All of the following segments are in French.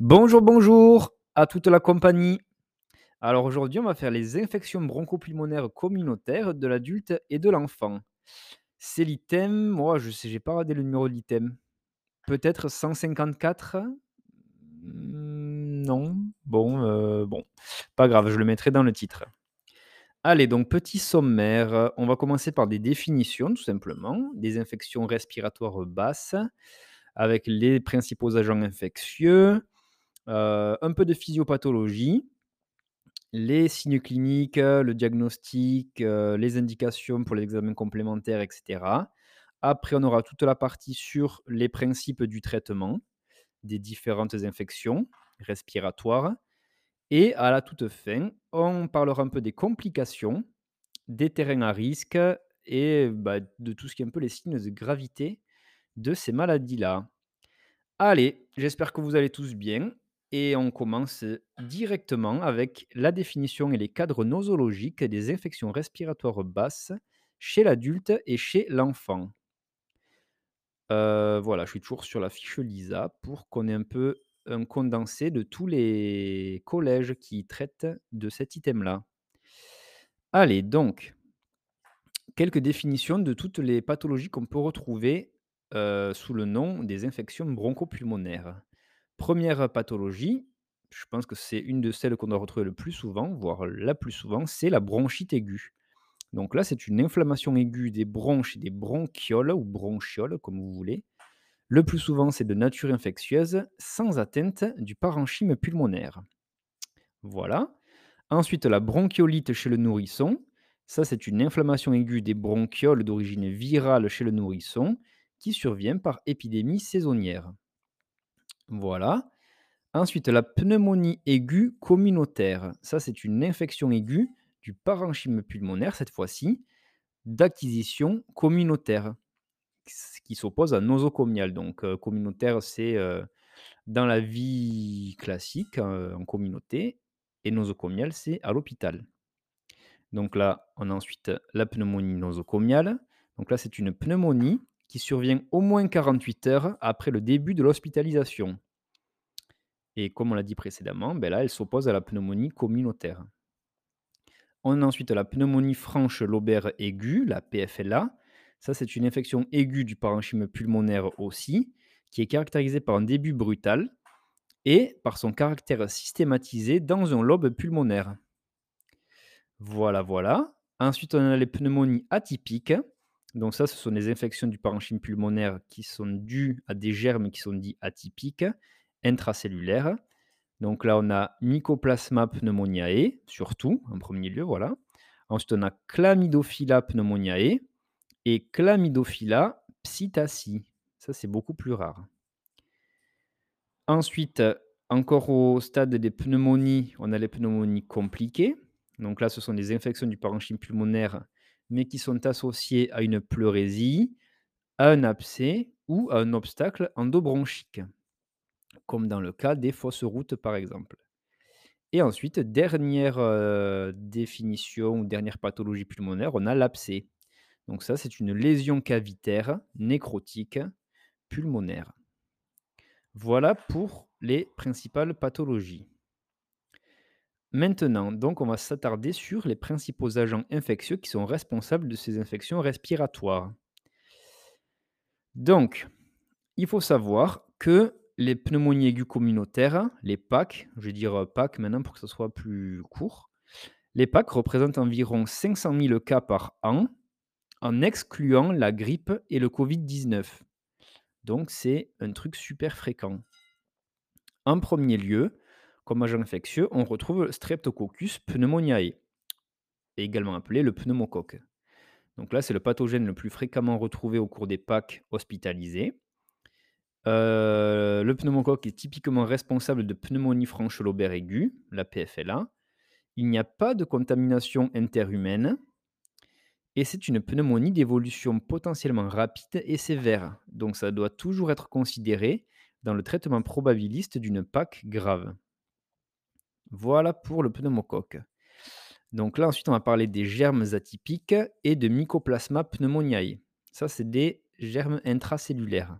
Bonjour, bonjour à toute la compagnie. Alors aujourd'hui, on va faire les infections bronchopulmonaires communautaires de l'adulte et de l'enfant. C'est l'item, moi je sais, j'ai pas regardé le numéro de l'item. Peut-être 154 Hmm, Non, bon, euh, bon, pas grave, je le mettrai dans le titre. Allez, donc petit sommaire. On va commencer par des définitions, tout simplement. Des infections respiratoires basses, avec les principaux agents infectieux, euh, un peu de physiopathologie, les signes cliniques, le diagnostic, euh, les indications pour les examens complémentaires, etc. Après, on aura toute la partie sur les principes du traitement des différentes infections respiratoires. Et à la toute fin, on parlera un peu des complications, des terrains à risque et bah, de tout ce qui est un peu les signes de gravité de ces maladies-là. Allez, j'espère que vous allez tous bien. Et on commence directement avec la définition et les cadres nosologiques des infections respiratoires basses chez l'adulte et chez l'enfant. Euh, voilà, je suis toujours sur la fiche LISA pour qu'on ait un peu un condensé de tous les collèges qui traitent de cet item-là. Allez, donc, quelques définitions de toutes les pathologies qu'on peut retrouver euh, sous le nom des infections bronchopulmonaires. Première pathologie, je pense que c'est une de celles qu'on doit retrouver le plus souvent, voire la plus souvent, c'est la bronchite aiguë. Donc là, c'est une inflammation aiguë des bronches et des bronchioles, ou bronchioles, comme vous voulez. Le plus souvent, c'est de nature infectieuse, sans atteinte du parenchyme pulmonaire. Voilà. Ensuite, la bronchiolite chez le nourrisson. Ça, c'est une inflammation aiguë des bronchioles d'origine virale chez le nourrisson qui survient par épidémie saisonnière. Voilà. Ensuite, la pneumonie aiguë communautaire. Ça, c'est une infection aiguë du parenchyme pulmonaire, cette fois-ci, d'acquisition communautaire, qui s'oppose à nosocomial. Donc, euh, communautaire, c'est euh, dans la vie classique, euh, en communauté, et nosocomial, c'est à l'hôpital. Donc là, on a ensuite la pneumonie nosocomiale. Donc là, c'est une pneumonie qui survient au moins 48 heures après le début de l'hospitalisation. Et comme on l'a dit précédemment, ben là, elle s'oppose à la pneumonie communautaire. On a ensuite la pneumonie franche lobaire aiguë, la PFLA. Ça, c'est une infection aiguë du parenchyme pulmonaire aussi, qui est caractérisée par un début brutal et par son caractère systématisé dans un lobe pulmonaire. Voilà, voilà. Ensuite, on a les pneumonies atypiques. Donc ça, ce sont des infections du parenchyme pulmonaire qui sont dues à des germes qui sont dits atypiques, intracellulaires. Donc là, on a Mycoplasma pneumoniae, surtout, en premier lieu, voilà. Ensuite, on a Chlamydophila pneumoniae et Chlamydophila psittaci. Ça, c'est beaucoup plus rare. Ensuite, encore au stade des pneumonies, on a les pneumonies compliquées. Donc là, ce sont des infections du parenchyme pulmonaire, mais qui sont associées à une pleurésie, à un abcès ou à un obstacle endobronchique comme dans le cas des fausses routes par exemple. Et ensuite, dernière euh, définition ou dernière pathologie pulmonaire, on a l'abcès. Donc ça, c'est une lésion cavitaire nécrotique pulmonaire. Voilà pour les principales pathologies. Maintenant, donc, on va s'attarder sur les principaux agents infectieux qui sont responsables de ces infections respiratoires. Donc, il faut savoir que les pneumonies aiguës communautaires, les PAC, je vais dire PAC maintenant pour que ce soit plus court. Les PAC représentent environ 500 000 cas par an, en excluant la grippe et le Covid-19. Donc c'est un truc super fréquent. En premier lieu, comme agent infectieux, on retrouve Streptococcus pneumoniae, également appelé le pneumocoque. Donc là, c'est le pathogène le plus fréquemment retrouvé au cours des PAC hospitalisés. Euh, le pneumocoque est typiquement responsable de pneumonie franche lobaire aiguë, la PFLA. Il n'y a pas de contamination interhumaine et c'est une pneumonie d'évolution potentiellement rapide et sévère. Donc ça doit toujours être considéré dans le traitement probabiliste d'une PAC grave. Voilà pour le pneumocoque. Donc là ensuite on va parler des germes atypiques et de Mycoplasma pneumoniae. Ça c'est des germes intracellulaires.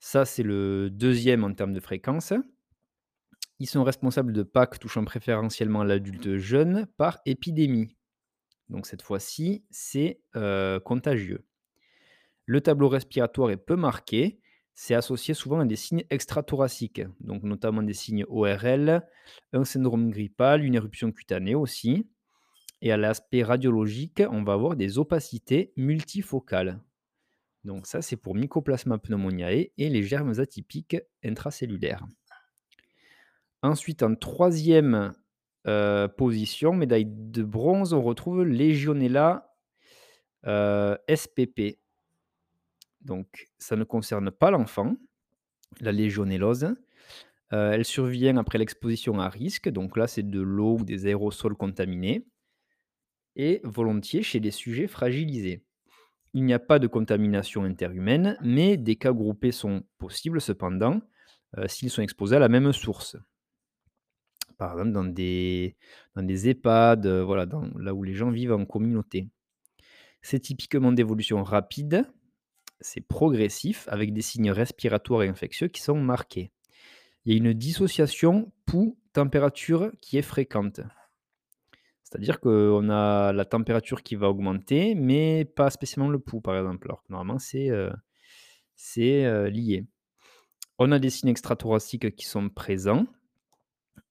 Ça, c'est le deuxième en termes de fréquence. Ils sont responsables de PAC touchant préférentiellement l'adulte jeune par épidémie. Donc cette fois-ci, c'est euh, contagieux. Le tableau respiratoire est peu marqué. C'est associé souvent à des signes extrathoraciques, donc notamment des signes ORL, un syndrome grippal, une éruption cutanée aussi. Et à l'aspect radiologique, on va avoir des opacités multifocales. Donc ça, c'est pour Mycoplasma pneumoniae et les germes atypiques intracellulaires. Ensuite, en troisième euh, position, médaille de bronze, on retrouve Legionella euh, SPP. Donc, ça ne concerne pas l'enfant, la légionellose. Euh, elle survient après l'exposition à risque. Donc là, c'est de l'eau ou des aérosols contaminés. Et volontiers chez des sujets fragilisés. Il n'y a pas de contamination interhumaine, mais des cas groupés sont possibles cependant s'ils sont exposés à la même source par exemple dans des dans EHPAD, voilà, dans là où les gens vivent en communauté. C'est typiquement d'évolution rapide, c'est progressif avec des signes respiratoires et infectieux qui sont marqués. Il y a une dissociation pouls-température qui est fréquente. C'est-à-dire qu'on a la température qui va augmenter, mais pas spécialement le pouls, par exemple. Alors normalement, c'est c'est lié. On a des signes extrathoraciques qui sont présents,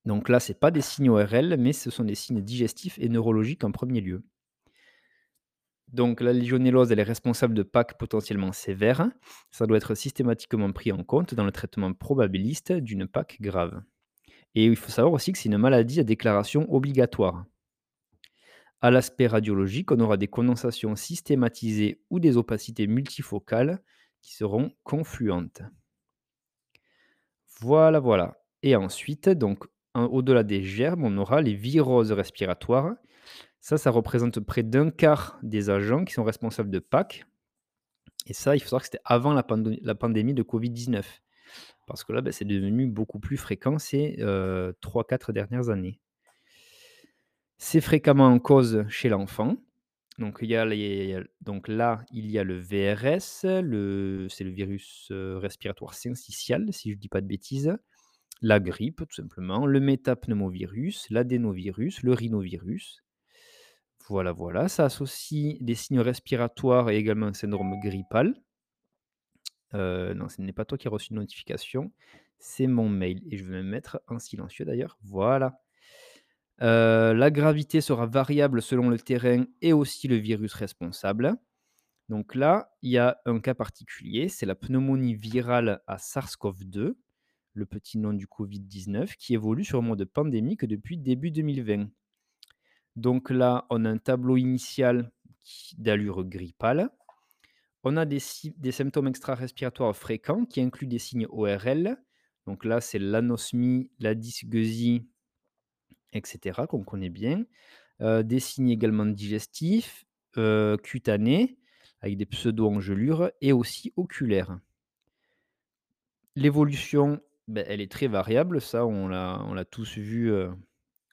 donc là, ce n'est pas des signes ORL, mais ce sont des signes digestifs et neurologiques en premier lieu. Donc la légionellose, elle est responsable de PAC potentiellement sévères. Ça doit être systématiquement pris en compte dans le traitement probabiliste d'une PAC grave. Et il faut savoir aussi que c'est une maladie à déclaration obligatoire. À l'aspect radiologique, on aura des condensations systématisées ou des opacités multifocales qui seront confluentes. Voilà, voilà. Et ensuite, donc, au-delà des germes, on aura les viroses respiratoires. Ça, ça représente près d'un quart des agents qui sont responsables de PAC. Et ça, il faut savoir que c'était avant la, pandémie de Covid-19. Parce que là, ben, c'est devenu beaucoup plus fréquent ces 3-4 euh, dernières années. C'est fréquemment en cause chez l'enfant. Donc, donc là, il y a le VRS, c'est le virus euh, respiratoire syncytial, si je ne dis pas de bêtises la grippe tout simplement, le métapneumovirus, l'adénovirus, le rhinovirus. Voilà, voilà. Ça associe des signes respiratoires et également un syndrome grippal. Euh, non, ce n'est pas toi qui as reçu une notification, c'est mon mail. Et je vais me mettre en silencieux d'ailleurs. Voilà. Euh, la gravité sera variable selon le terrain et aussi le virus responsable. Donc là, il y a un cas particulier, c'est la pneumonie virale à SARS-CoV-2 le petit nom du Covid-19, qui évolue sur un mode pandémique depuis début 2020. Donc là, on a un tableau initial d'allure grippale. On a des, symptômes extra-respiratoires fréquents qui incluent des signes ORL. Donc là, c'est l'anosmie, la dysgeusie, etc., qu'on connaît bien. Euh, des signes également digestifs, euh, cutanés, avec des pseudo-engelures, et aussi oculaires. L'évolution ben, elle est très variable, ça on l'a on l'a tous vu,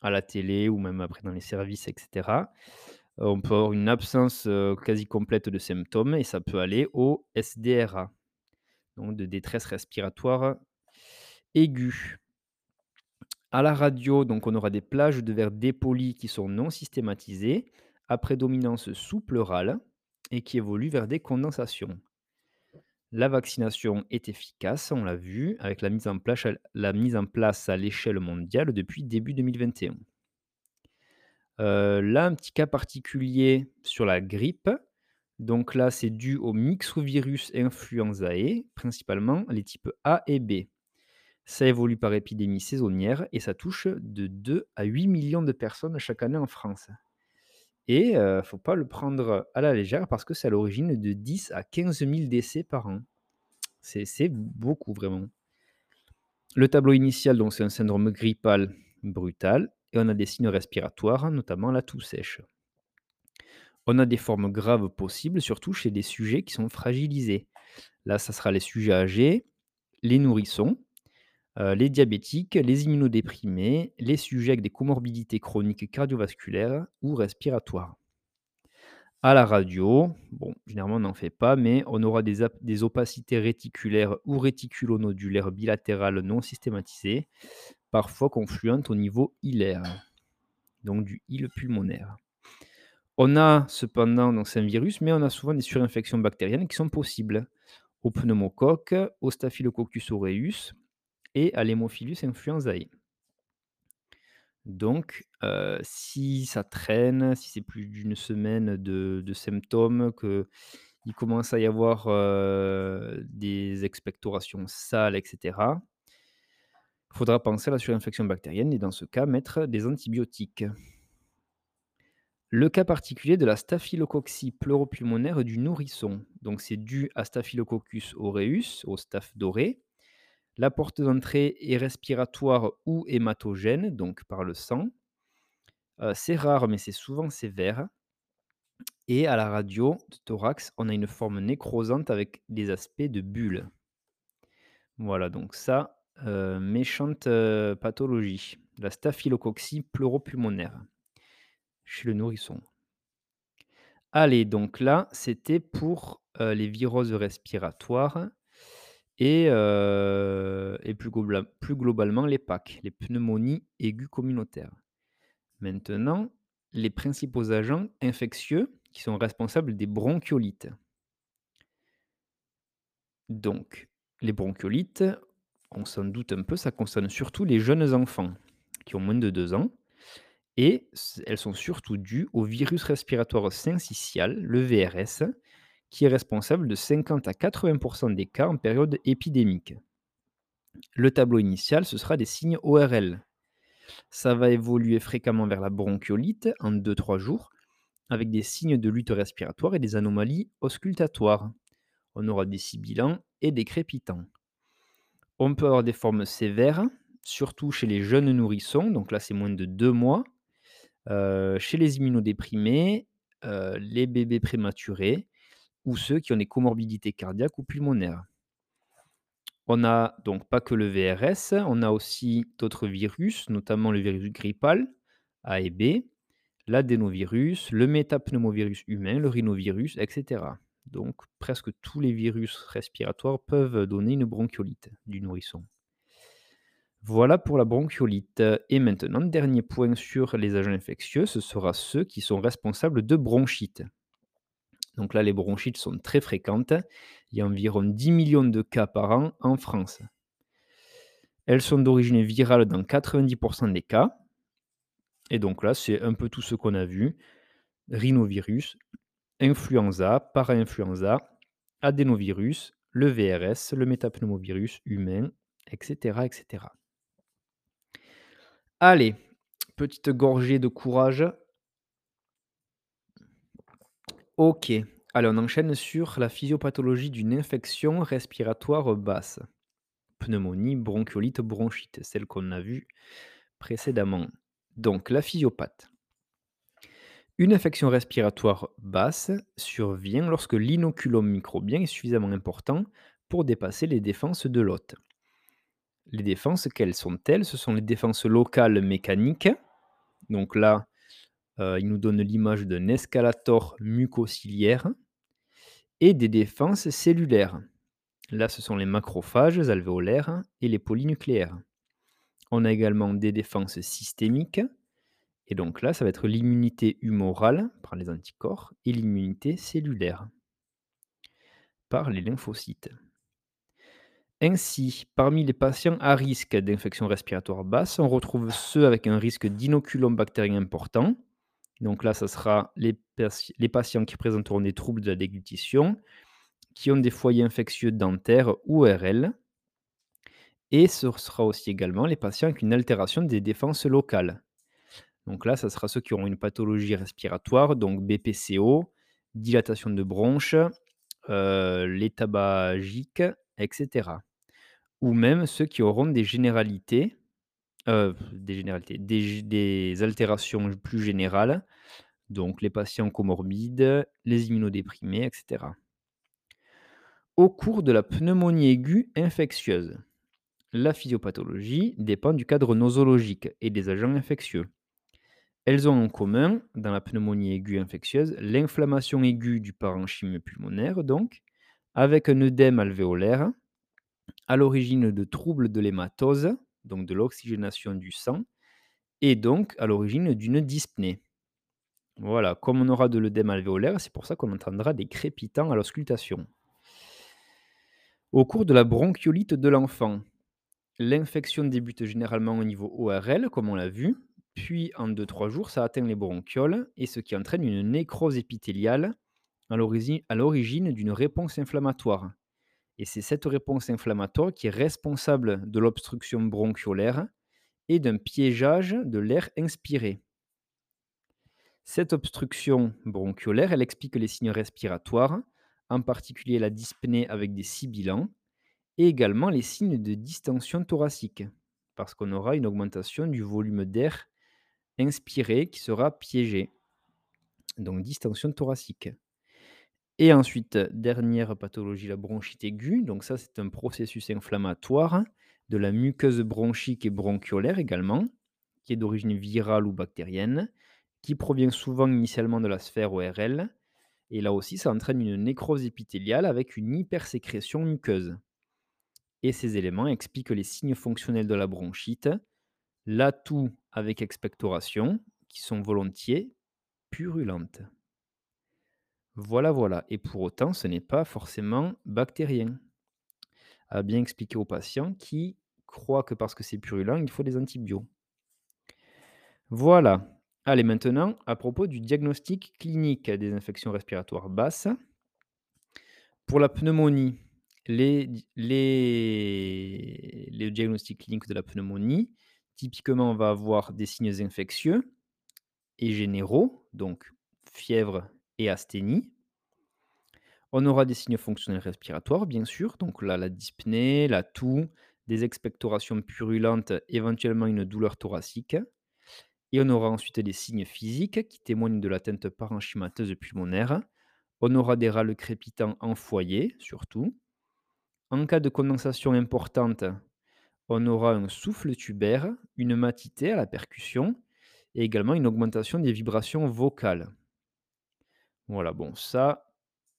à la télé ou même après dans les services etc. on peut avoir une absence, quasi complète de symptômes et ça peut aller au SDRA, donc de détresse respiratoire aiguë. À la radio, donc on aura des plages de verre dépolis qui sont non systématisées, à prédominance sous-pleurale et qui évoluent vers des condensations. La vaccination est efficace, on l'a vu, avec la mise en place, à l'échelle mondiale depuis début 2021. Euh, là, un petit cas particulier sur la grippe. Donc là, c'est dû au mixovirus influenzae, principalement les types A et B. Ça évolue par épidémie saisonnière et ça touche de 2 à 8 millions de personnes chaque année en France. Et il ne faut pas le prendre à la légère parce que c'est à l'origine de 10 à 15 000 décès par an. C'est beaucoup vraiment. Le tableau initial, donc c'est un syndrome grippal brutal et on a des signes respiratoires, notamment la toux sèche. On a des formes graves possibles, surtout chez des sujets qui sont fragilisés. Là, ça sera les sujets âgés, les nourrissons, euh, les diabétiques, les immunodéprimés, les sujets avec des comorbidités chroniques cardiovasculaires ou respiratoires. À la radio, bon, généralement on n'en fait pas, mais on aura des, opacités réticulaires ou réticulonodulaires bilatérales non systématisées, parfois confluente au niveau hilaire, donc du hile pulmonaire. On a cependant, donc c'est un virus, mais on a souvent des surinfections bactériennes qui sont possibles au pneumocoque, au Staphylococcus aureus et à l'Haemophilus influenzae. Donc, euh, si ça traîne, si c'est plus d'une semaine de, symptômes, qu'il commence à y avoir euh, des expectorations sales, etc., il faudra penser à la surinfection bactérienne et dans ce cas, mettre des antibiotiques. Le cas particulier de la staphylococcie pleuropulmonaire du nourrisson. Donc, c'est dû à Staphylococcus aureus, au staph doré. La porte d'entrée est respiratoire ou hématogène, donc par le sang. Euh, c'est rare, mais c'est souvent sévère. Et à la radio de thorax, on a une forme nécrosante avec des aspects de bulles. Voilà, donc ça, euh, méchante euh, pathologie. La staphylococcie pleuropulmonaire chez le nourrisson. Allez, donc là, c'était pour les viroses respiratoires et, plus, plus, globalement les PAC, les pneumonies aiguës communautaires. Maintenant, les principaux agents infectieux qui sont responsables des bronchiolites. Donc, les bronchiolites, on s'en doute un peu, ça concerne surtout les jeunes enfants qui ont moins de 2 ans. Et elles sont surtout dues au virus respiratoire syncytial, le VRS, qui est responsable de 50 à 80% des cas en période épidémique. Le tableau initial, ce sera des signes ORL. Ça va évoluer fréquemment vers la bronchiolite en 2-3 jours, avec des signes de lutte respiratoire et des anomalies auscultatoires. On aura des sibilants et des crépitants. On peut avoir des formes sévères, surtout chez les jeunes nourrissons, donc là c'est moins de 2 mois, chez les immunodéprimés, les bébés prématurés ou ceux qui ont des comorbidités cardiaques ou pulmonaires. On a donc pas que le VRS, on a aussi d'autres virus, notamment le virus grippal, A et B, l'adénovirus, le métapneumovirus humain, le rhinovirus, etc. Donc presque tous les virus respiratoires peuvent donner une bronchiolite du nourrisson. Voilà pour la bronchiolite. Et maintenant, dernier point sur les agents infectieux, ce sera ceux qui sont responsables de bronchites. Donc là, les bronchites sont très fréquentes. Il y a environ 10 millions de cas par an en France. Elles sont d'origine virale dans 90% des cas. Et donc là, c'est un peu tout ce qu'on a vu. Rhinovirus, influenza, para-influenza, adénovirus, le VRS, le métapneumovirus humain, etc., etc. Allez, petite gorgée de courage. OK. Allez, on enchaîne sur la physiopathologie d'une infection respiratoire basse. Pneumonie, bronchiolite, bronchite, celle qu'on a vue précédemment. Donc, la physiopathe. Une infection respiratoire basse survient lorsque l'inoculum microbien est suffisamment important pour dépasser les défenses de l'hôte. Les défenses, quelles sont-elles? Ce sont les défenses locales mécaniques. Donc là, euh, il nous donne l'image d'un escalator mucociliaire et des défenses cellulaires. Là, ce sont les macrophages alvéolaires et les polynucléaires. On a également des défenses systémiques. Et donc là, ça va être l'immunité humorale par les anticorps et l'immunité cellulaire par les lymphocytes. Ainsi, parmi les patients à risque d'infection respiratoire basse, on retrouve ceux avec un risque d'inoculum bactérien important. Donc là, ce sera les, patients qui présenteront des troubles de la déglutition, qui ont des foyers infectieux dentaires ou RL. Et ce sera aussi également les patients avec une altération des défenses locales. Donc là, ce sera ceux qui auront une pathologie respiratoire, donc BPCO, dilatation de bronches, euh, les etc ou même ceux qui auront des généralités, euh, des généralités, des altérations plus générales, donc les patients comorbides, les immunodéprimés etc. Au cours de la pneumonie aiguë infectieuse, la physiopathologie dépend du cadre nosologique et des agents infectieux. Elles ont en commun, dans la pneumonie aiguë infectieuse, l'inflammation aiguë du parenchyme pulmonaire, donc, avec un œdème alvéolaire, à l'origine de troubles de l'hématose, donc de l'oxygénation du sang, et donc à l'origine d'une dyspnée. Voilà, comme on aura de l'œdème alvéolaire, c'est pour ça qu'on entendra des crépitants à l'auscultation. Au cours de la bronchiolite de l'enfant, l'infection débute généralement au niveau ORL, comme on l'a vu, puis en 2-3 jours, ça atteint les bronchioles, et ce qui entraîne une nécrose épithéliale à l'origine d'une réponse inflammatoire. Et c'est cette réponse inflammatoire qui est responsable de l'obstruction bronchiolaire et d'un piégeage de l'air inspiré. Cette obstruction bronchiolaire, elle explique les signes respiratoires, en particulier la dyspnée avec des sibilants, et également les signes de distension thoracique, parce qu'on aura une augmentation du volume d'air inspiré qui sera piégé. Donc distension thoracique. Et ensuite, dernière pathologie, la bronchite aiguë. Donc ça, c'est un processus inflammatoire de la muqueuse bronchique et bronchiolaire également, qui est d'origine virale ou bactérienne, qui provient souvent initialement de la sphère ORL. Et là aussi, ça entraîne une nécrose épithéliale avec une hypersécrétion muqueuse. Et ces éléments expliquent les signes fonctionnels de la bronchite, l'atout avec expectoration, qui sont volontiers purulentes. Voilà, voilà. Et pour autant, ce n'est pas forcément bactérien. À bien expliquer aux patients qui croient que parce que c'est purulent, il faut des antibiotiques. Voilà. Allez, maintenant, à propos du diagnostic clinique des infections respiratoires basses. Pour la pneumonie, les, les, diagnostics cliniques de la pneumonie, typiquement, on va avoir des signes infectieux et généraux, donc fièvre et asthénie. On aura des signes fonctionnels respiratoires, bien sûr, donc là, la dyspnée, la toux, des expectorations purulentes, éventuellement une douleur thoracique. Et on aura ensuite des signes physiques qui témoignent de l'atteinte parenchymateuse pulmonaire. On aura des râles crépitants en foyer, surtout. En cas de condensation importante, on aura un souffle tubaire, une matité à la percussion et également une augmentation des vibrations vocales. Voilà, bon, ça,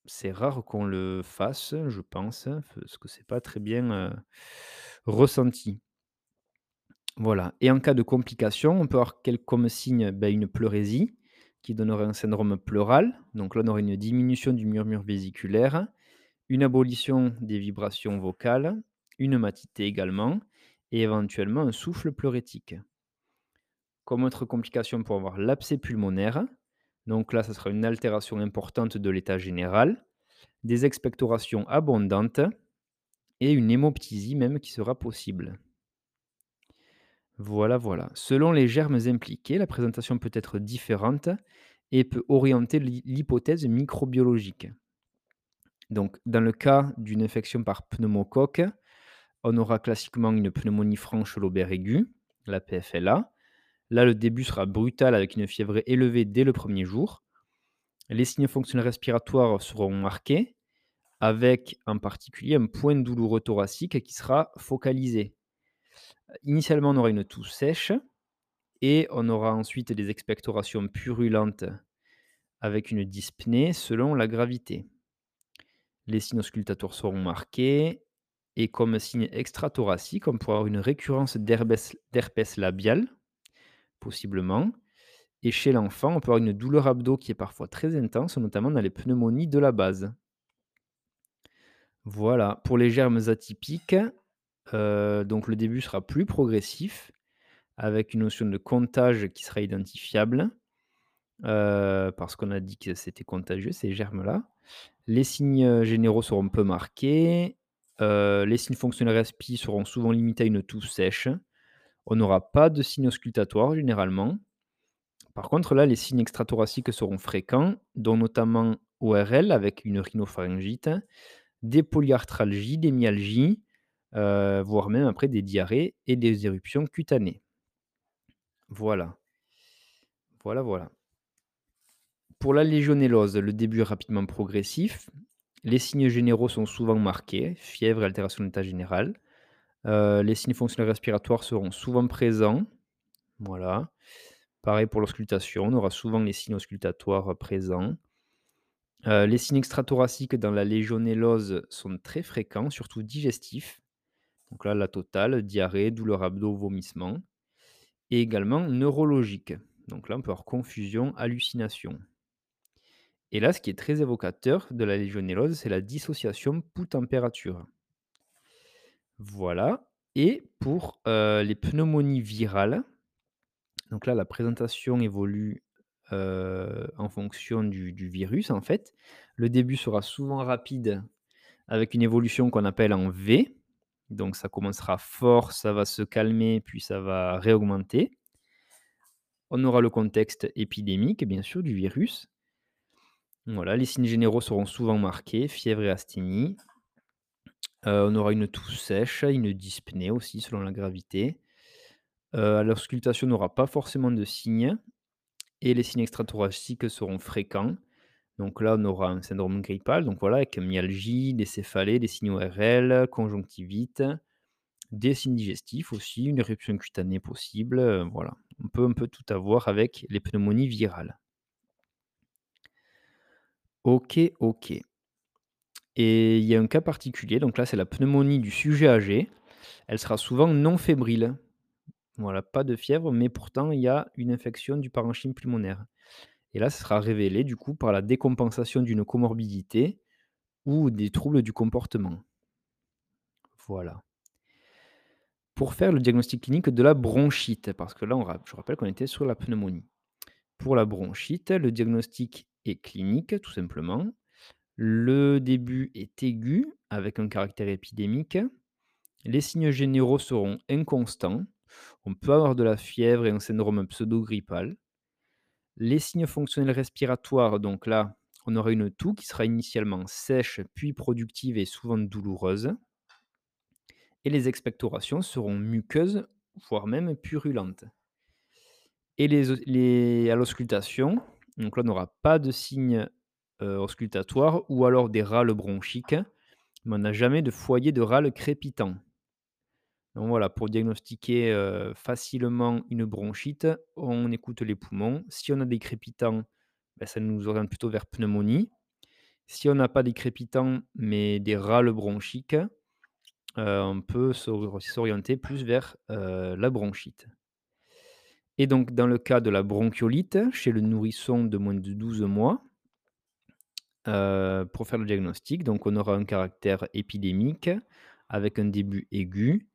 c'est rare qu'on le fasse, je pense, parce que c'est pas très bien ressenti. Voilà. Et en cas de complication, on peut avoir comme signe? Ben, une pleurésie qui donnerait un syndrome pleural. Donc là, on aurait une diminution du murmure vésiculaire, une abolition des vibrations vocales, une matité également, et éventuellement un souffle pleurétique. Comme autre complication, pour avoir l'abcès pulmonaire, donc là, ça sera une altération importante de l'état général, des expectorations abondantes et une hémoptysie même qui sera possible. Voilà, voilà. Selon les germes impliqués, la présentation peut être différente et peut orienter l'hypothèse microbiologique. Donc, dans le cas d'une infection par pneumocoque, on aura classiquement une pneumonie franche lobaire aiguë, la PFLA, Là, le début sera brutal avec une fièvre élevée dès le premier jour. Les signes fonctionnels respiratoires seront marqués, avec en particulier un point douloureux thoracique qui sera focalisé. Initialement, on aura une toux sèche et on aura ensuite des expectorations purulentes avec une dyspnée selon la gravité. Les signes auscultatoires seront marqués et comme signe extrathoracique, on pourra avoir une récurrence d'herpès labial possiblement. Et chez l'enfant, on peut avoir une douleur abdo qui est parfois très intense, notamment dans les pneumonies de la base. Voilà, pour les germes atypiques, euh, donc le début sera plus progressif, avec une notion de comptage qui sera identifiable, euh, parce qu'on a dit que c'était contagieux, ces germes-là. Les signes généraux seront peu marqués, euh, les signes fonctionnels respi seront souvent limités à une toux sèche, on n'aura pas de signes auscultatoires généralement. Par contre, là, les signes extrathoraciques seront fréquents, dont notamment ORL avec une rhinopharyngite, des polyarthralgies, des myalgies, euh, voire même après des diarrhées et des éruptions cutanées. Voilà. Voilà, voilà. Pour la légionellose, le début est rapidement progressif. Les signes généraux sont souvent marqués, fièvre et altération de l'état général. Euh, les signes fonctionnels respiratoires seront souvent présents. Voilà. Pareil pour l'auscultation, on aura souvent les signes auscultatoires présents. Euh, les signes extrathoraciques dans la légionellose sont très fréquents, surtout digestifs. Donc là, la totale, diarrhée, douleur abdo, vomissement. Et également neurologique. Donc là, on peut avoir confusion, hallucination. Et là, ce qui est très évocateur de la légionellose, c'est la dissociation pouls-température. Voilà. Et pour euh, les pneumonies virales, donc là, la présentation évolue euh, en fonction du, du virus, en fait. Le début sera souvent rapide avec une évolution qu'on appelle en V. Donc ça commencera fort, ça va se calmer, puis ça va réaugmenter. On aura le contexte épidémique, bien sûr, du virus. Voilà, les signes généraux seront souvent marqués, fièvre et asthénie. On aura une toux sèche, une dyspnée aussi, selon la gravité. L'auscultation n'aura pas forcément de signes. Et les signes extrathoraciques seront fréquents. Donc là, on aura un syndrome grippal, donc voilà, avec myalgie, des céphalées, des signes ORL, conjonctivite, des signes digestifs aussi, une éruption cutanée possible. voilà, on peut un peu tout avoir avec les pneumonies virales. Ok, ok. Et il y a un cas particulier, donc là, c'est la pneumonie du sujet âgé. Elle sera souvent non fébrile. Voilà, pas de fièvre, mais pourtant, il y a une infection du parenchyme pulmonaire. Et là, ça sera révélé du coup par la décompensation d'une comorbidité ou des troubles du comportement. Voilà. Pour faire le diagnostic clinique de la bronchite, parce que là, je rappelle qu'on était sur la pneumonie. Pour la bronchite, le diagnostic est clinique, tout simplement. Le début est aigu, avec un caractère épidémique. Les signes généraux seront inconstants. On peut avoir de la fièvre et un syndrome pseudo-grippal. Les signes fonctionnels respiratoires, donc là, on aura une toux qui sera initialement sèche, puis productive et souvent douloureuse. Et les expectorations seront muqueuses, voire même purulentes. Et à l'auscultation, donc là, on n'aura pas de signes euh, auscultatoires ou alors des râles bronchiques, mais on n'a jamais de foyer de râles crépitant. Donc voilà, pour diagnostiquer euh, facilement une bronchite, on écoute les poumons. Si on a des crépitants, ben, ça nous oriente plutôt vers pneumonie. Si on n'a pas des crépitants, mais des râles bronchiques, euh, on peut s'or- s'orienter plus vers euh, la bronchite. Et donc, dans le cas de la bronchiolite, chez le nourrisson de moins de 12 mois, euh, pour faire le diagnostic, donc on aura un caractère épidémique avec un début aigu.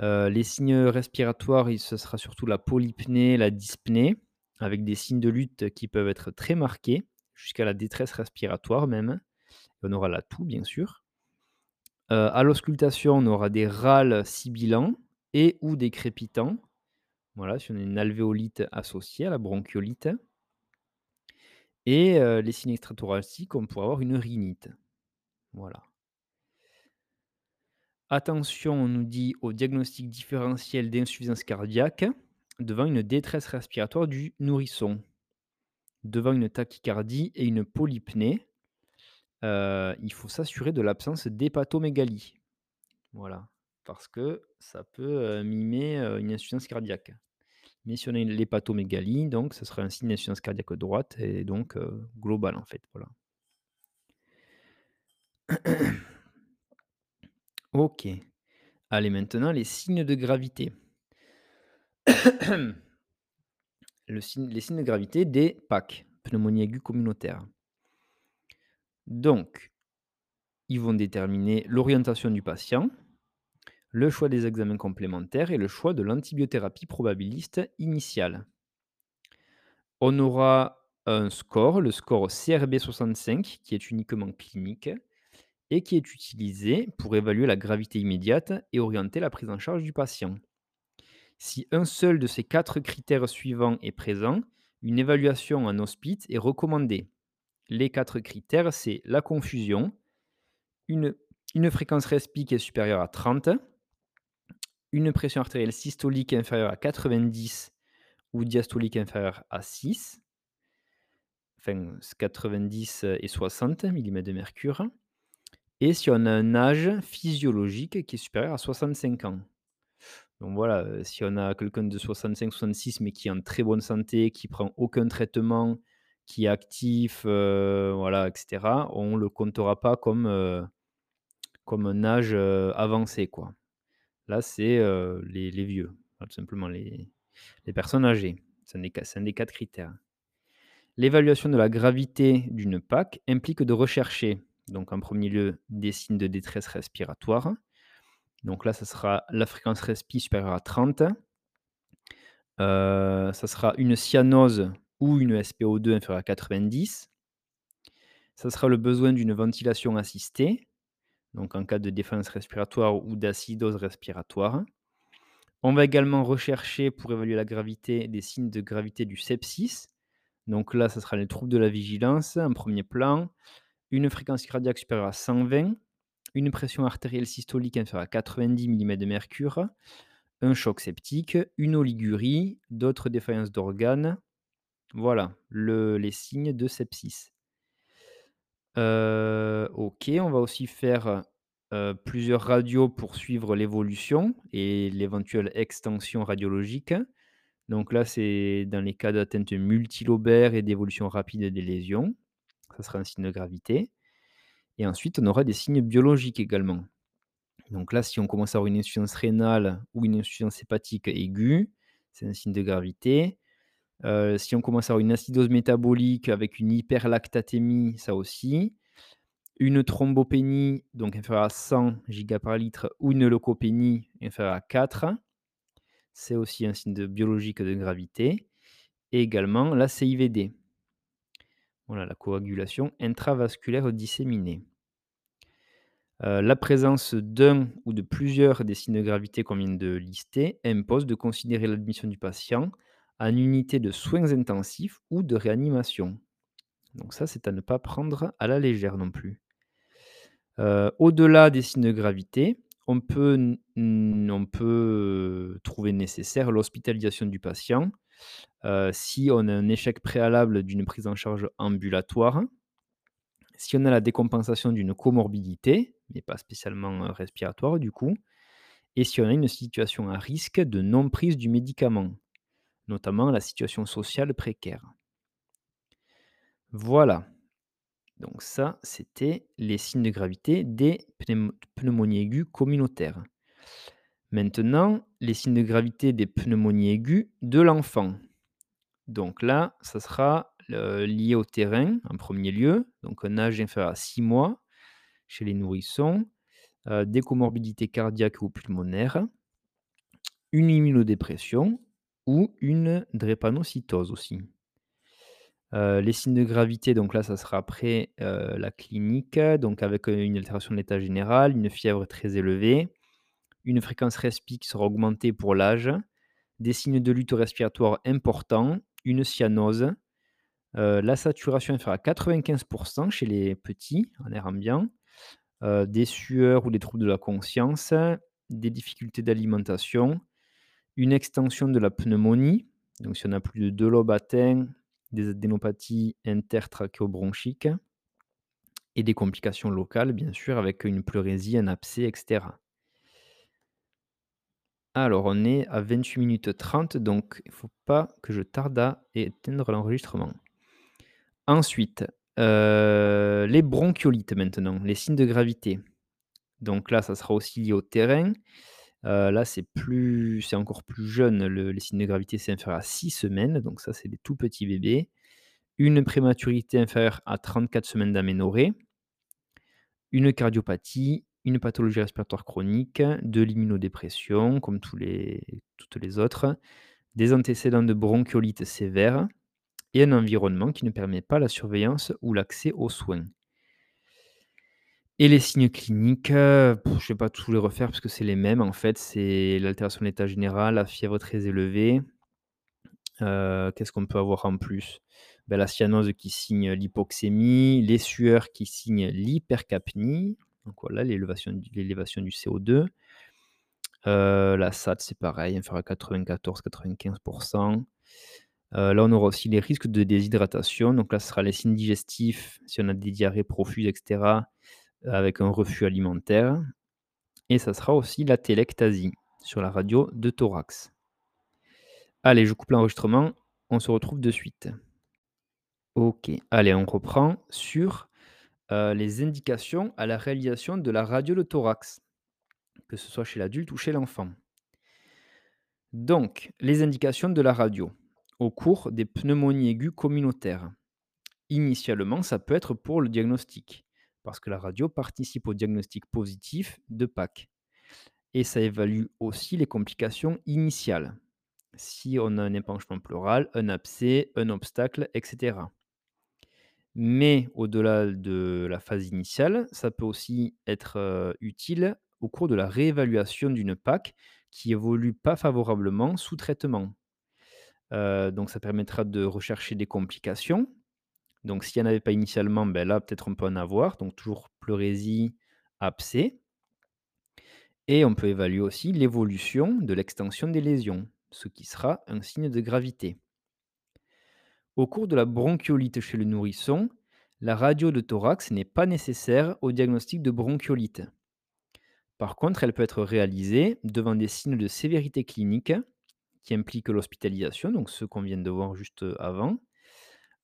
Euh, les signes respiratoires, ce sera surtout la polypnée, la dyspnée, avec des signes de lutte qui peuvent être très marqués, jusqu'à la détresse respiratoire même. On aura la toux, bien sûr. Euh, à l'auscultation, on aura des râles sibilants et ou des crépitants. Voilà, si on a une alvéolite associée à la bronchiolite. Et les signes extrathoraciques, on pourrait avoir une rhinite. Voilà. Attention, on nous dit au diagnostic différentiel d'insuffisance cardiaque devant une détresse respiratoire du nourrisson, devant une tachycardie et une polypnée. il faut s'assurer de l'absence d'hépatomégalie. Voilà, parce que ça peut mimer une insuffisance cardiaque. Mais si on a une- l'hépatomégalie, donc ce sera un signe d'insuffisance cardiaque droite et donc euh, global en fait. Voilà. Ok. Allez, maintenant les signes de gravité. Les signes de gravité des PAC, pneumonie aiguë communautaire. Donc, ils vont déterminer l'orientation du patient, le choix des examens complémentaires et le choix de l'antibiothérapie probabiliste initiale. On aura un score, le score CRB65, qui est uniquement clinique et qui est utilisé pour évaluer la gravité immédiate et orienter la prise en charge du patient. Si un seul de ces quatre critères suivants est présent, une évaluation en hospice est recommandée. Les quatre critères, c'est la confusion, une, fréquence respi qui est supérieure à 30, une pression artérielle systolique inférieure à 90 ou diastolique inférieure à 6, enfin 90 et 60 mm de mercure, et si on a un âge physiologique qui est supérieur à 65 ans. Donc voilà, euh, si on a quelqu'un de 65-66 mais qui est en très bonne santé, qui prend aucun traitement, qui est actif, euh, voilà, etc., on ne le comptera pas comme, euh, un âge avancé. Quoi. Là, c'est, les vieux, tout simplement les personnes âgées. C'est un des 4 critères. L'évaluation de la gravité d'une PAC implique de rechercher, donc en premier lieu, des signes de détresse respiratoire. Donc là, ça sera la fréquence respi supérieure à 30. Heu, ça sera une cyanose ou une SpO2 inférieure à 90. Ça sera le besoin d'une ventilation assistée, donc en cas de défaillance respiratoire ou d'acidose respiratoire. On va également rechercher, pour évaluer la gravité, des signes de gravité du sepsis. Donc là, ça sera les troubles de la vigilance en premier plan, une fréquence cardiaque supérieure à 120, une pression artérielle systolique inférieure à 90 mm de mercure, un choc septique, une oligurie, d'autres défaillances d'organes. Voilà, le les signes de sepsis. OK, on va aussi faire, plusieurs radios pour suivre l'évolution et l'éventuelle extension radiologique. Donc là, c'est dans les cas d'atteinte multilobaire et d'évolution rapide des lésions. Ça sera un signe de gravité et ensuite, on aura des signes biologiques également. Donc là, si on commence à avoir une insuffisance rénale ou une insuffisance hépatique aiguë, c'est un signe de gravité. Heu, si on commence à avoir une acidose métabolique avec une hyperlactatémie, ça aussi. Une thrombopénie, donc inférieure à 100 giga par litre ou une leucopénie inférieure à 4, c'est aussi un signe biologique de gravité et également la CIVD. Voilà, la coagulation intravasculaire disséminée. Heu, la présence d'un ou de plusieurs des signes de gravité qu'on vient de lister impose de considérer l'admission du patient en unité de soins intensifs ou de réanimation. Donc ça, c'est à ne pas prendre à la légère non plus. Heu, au-delà des signes de gravité, on peut on peut, trouver nécessaire l'hospitalisation du patient, heu, si on a un échec préalable d'une prise en charge ambulatoire, si on a la décompensation d'une comorbidité, mais pas spécialement, respiratoire du coup, et si on a une situation à risque de non-prise du médicament, notamment la situation sociale précaire. Voilà. Donc ça, c'était les signes de gravité des pneum pneumonies aiguës communautaires. Maintenant, les signes de gravité des pneumonies aiguës de l'enfant. Donc là, ça sera, lié au terrain en premier lieu, donc un âge inférieur à 6 mois chez les nourrissons, heu, des comorbidités cardiaques ou pulmonaires, une immunodépression ou une drépanocytose aussi. Heu, les signes de gravité, donc là, ça sera après, heu, la clinique, donc avec, heu, une altération de l'état général, une fièvre très élevée, une fréquence respi qui sera augmentée pour l'âge, des signes de lutte respiratoire importants, une cyanose, la saturation inférieure à 95% chez les petits en air ambiant, des sueurs ou des troubles de la conscience, des difficultés d'alimentation, une extension de la pneumonie, donc si on a plus de 2 lobes atteints, des adénopathies intertrachéobronchiques et des complications locales, bien sûr, avec une pleurésie, un abcès, et cetera. Alors, on est à 28 minutes 30, donc il ne faut pas que je tarde à éteindre l'enregistrement. Ensuite, heu, les bronchiolites maintenant, les signes de gravité. Donc là, ça sera aussi lié au terrain. Là, c'est plus c'est encore plus jeune, le les signes de gravité, c'est inférieur à 6 semaines, donc ça, c'est des tout petits bébés. Une prématurité inférieure à 34 semaines d'aménorrhée. Une cardiopathie, une pathologie respiratoire chronique, de l'immunodépression comme toutes les autres, des antécédents de bronchiolite sévère et un environnement qui ne permet pas la surveillance ou l'accès aux soins. Et les signes cliniques, heu, je ne vais pas tous les refaire parce que c'est les mêmes en fait, c'est l'altération de l'état général, la fièvre très élevée. Heu, qu'est-ce qu'on peut avoir en plus? Bah, la cyanose qui signe l'hypoxémie, les sueurs qui signent l'hypercapnie, donc voilà l'élévation du l'élévation du CO2. Heu, la SAT, c'est pareil, inférieur à 94-95 Heu, là, on aura aussi les risques de déshydratation, donc là, ce sera les signes digestifs, si on a des diarrhées profuses et cetera, avec un reflux alimentaire et ça sera aussi la télectasie sur la radio de thorax. Allez, je coupe l'enregistrement, on se retrouve de suite. OK, allez, on reprend sur, heu, les indications à la réalisation de la radio de thorax. que ce soit chez l'adulte ou chez l'enfant. Donc, les indications de la radio au cours des pneumonies aiguës communautaires. Initialement, ça peut être pour le diagnostic, parce que la radio participe au diagnostic positif de Pâques. Et ça évalue aussi les complications initiales, si on a un épanchement pleural, un abcès, un obstacle, etc. Mais au-delà de la phase initiale, ça peut aussi être euh, utile au cours de la réévaluation d'une PAC qui évolue pas favorablement sous traitement. Euh, donc ça permettra de rechercher des complications. Donc s'il n'y en avait pas initialement, ben là peut-être on peut en avoir. Donc toujours pleurésie, abcès. Et on peut évaluer aussi l'évolution de l'extension des lésions, ce qui sera un signe de gravité. Au cours de la bronchiolite chez le nourrisson, la radio de thorax n'est pas nécessaire au diagnostic de bronchiolite. Par contre, elle peut être réalisée devant des signes de sévérité clinique qui impliquent l'hospitalisation, donc ce qu'on vient de voir juste avant.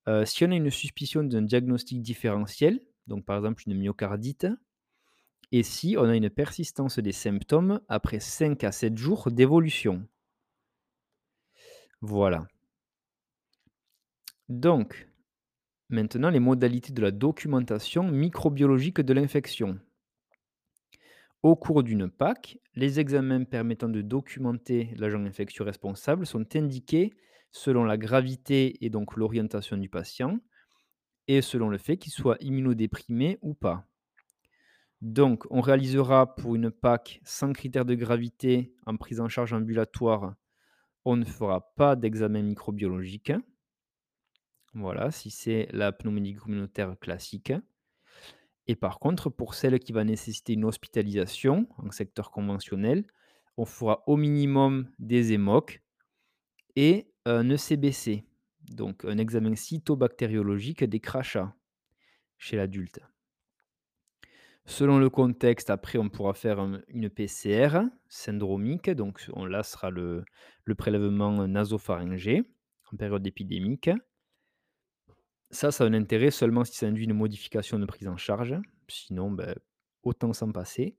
Euh, si on a une suspicion d'un diagnostic différentiel, donc par exemple une myocardite, et si on a une persistance des symptômes après 5 à 7 jours d'évolution. Voilà. Donc, maintenant les modalités de la documentation microbiologique de l'infection. Au cours d'une PAC, les examens permettant de documenter l'agent infectieux responsable sont indiqués selon la gravité et donc l'orientation du patient, et selon le fait qu'il soit immunodéprimé ou pas. Donc, on réalisera pour une PAC sans critère de gravité en prise en charge ambulatoire, on ne fera pas d'examen microbiologique. Voilà, si c'est la pneumonie communautaire classique. Et par contre, pour celle qui va nécessiter une hospitalisation en secteur conventionnel, on fera au minimum des émocs et un ECBC, donc un examen cytobactériologique des crachats chez l'adulte. Selon le contexte, après, on pourra faire une PCR syndromique, donc on, là sera le, prélèvement nasopharyngé en période épidémique. Ça, ça a un intérêt seulement si ça induit une modification de prise en charge. Sinon, ben, autant s'en passer.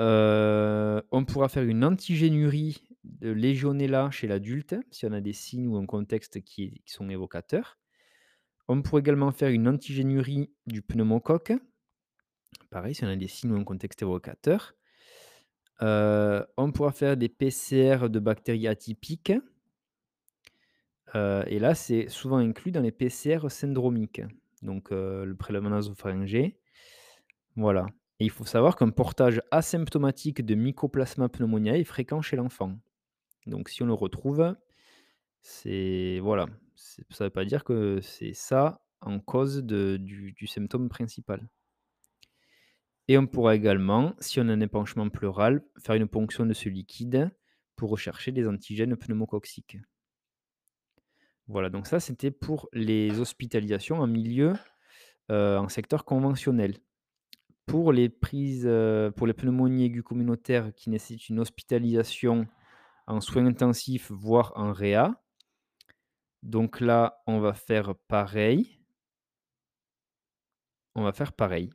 Euh, on pourra faire une antigénurie de Legionella chez l'adulte, si on a des signes ou un contexte qui, sont évocateurs. On pourrait également faire une antigénurie du pneumocoque. Pareil, si on a des signes ou un contexte évocateur. Euh, on pourra faire des PCR de bactéries atypiques. Euh, et là, c'est souvent inclus dans les PCR syndromiques, donc euh, le prélèvement nasopharyngé. Voilà. Et il faut savoir qu'un portage asymptomatique de Mycoplasma pneumoniae est fréquent chez l'enfant. Donc si on le retrouve, c'est voilà, ça ne veut pas dire que c'est ça en cause du, symptôme principal. Et on pourra également, si on a un épanchement pleural, faire une ponction de ce liquide pour rechercher des antigènes pneumococciques. Voilà, donc ça, c'était pour les hospitalisations en milieu, euh, en secteur conventionnel. Pour les prises, euh, pour les pneumonies aiguës communautaires qui nécessitent une hospitalisation en soins intensifs, voire en réa, donc là, on va faire pareil. On va faire pareil.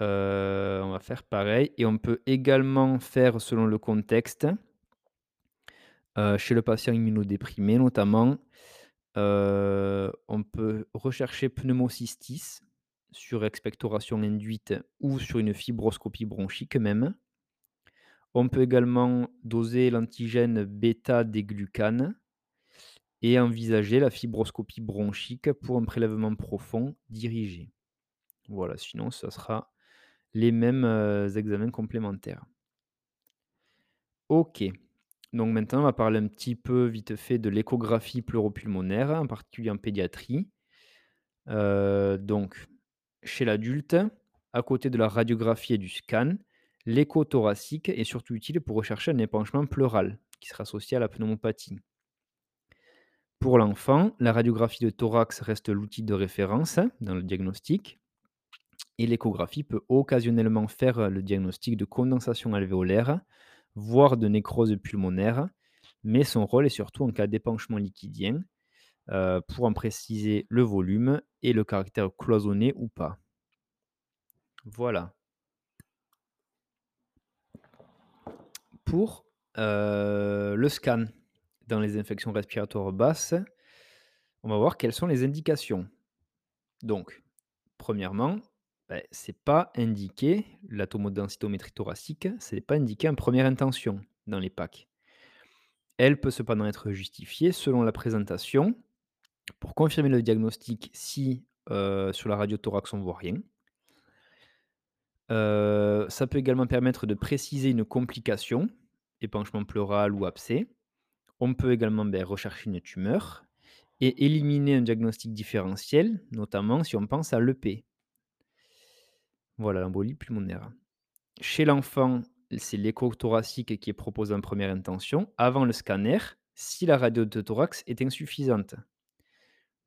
Euh, on va faire pareil et on peut également faire selon le contexte. Euh, chez le patient immunodéprimé notamment, euh, on peut rechercher pneumocystis sur expectoration induite ou sur une fibroscopie bronchique même. On peut également doser l'antigène bêta des glucanes et envisager la fibroscopie bronchique pour un prélèvement profond dirigé. Voilà, sinon ça sera les mêmes euh, examens complémentaires. OK. Donc maintenant, on va parler un petit peu vite fait de l'échographie pleuropulmonaire, en particulier en pédiatrie. Euh, donc, chez l'adulte, à côté de la radiographie et du scan, l'écho thoracique est surtout utile pour rechercher un épanchement pleural qui sera associé à la pneumopathie. Pour l'enfant, la radiographie de thorax reste l'outil de référence dans le diagnostic et l'échographie peut occasionnellement faire le diagnostic de condensation alvéolaire voire de nécrose pulmonaire, mais son rôle est surtout en cas d'épanchement liquidien, euh, pour en préciser le volume et le caractère cloisonné ou pas. Voilà. Pour, heu, le scan dans les infections respiratoires basses, on va voir quelles sont les indications. Donc, premièrement, beh, c'est pas indiqué la tomodensitométrie thoracique, c'est pas indiqué en première intention dans les PAC. Elle peut cependant être justifiée selon la présentation pour confirmer le diagnostic si, heu, sur la radiothorax on voit rien. Heu, ça peut également permettre de préciser une complication, épanchement pleural ou abcès. On peut également, beh, rechercher une tumeur et éliminer un diagnostic différentiel, notamment si on pense à l'EP. Voilà, l'embolie pulmonaire. Chez l'enfant, c'est l'écho thoracique qui est proposé en première intention, avant le scanner, si la radio thorax est insuffisante.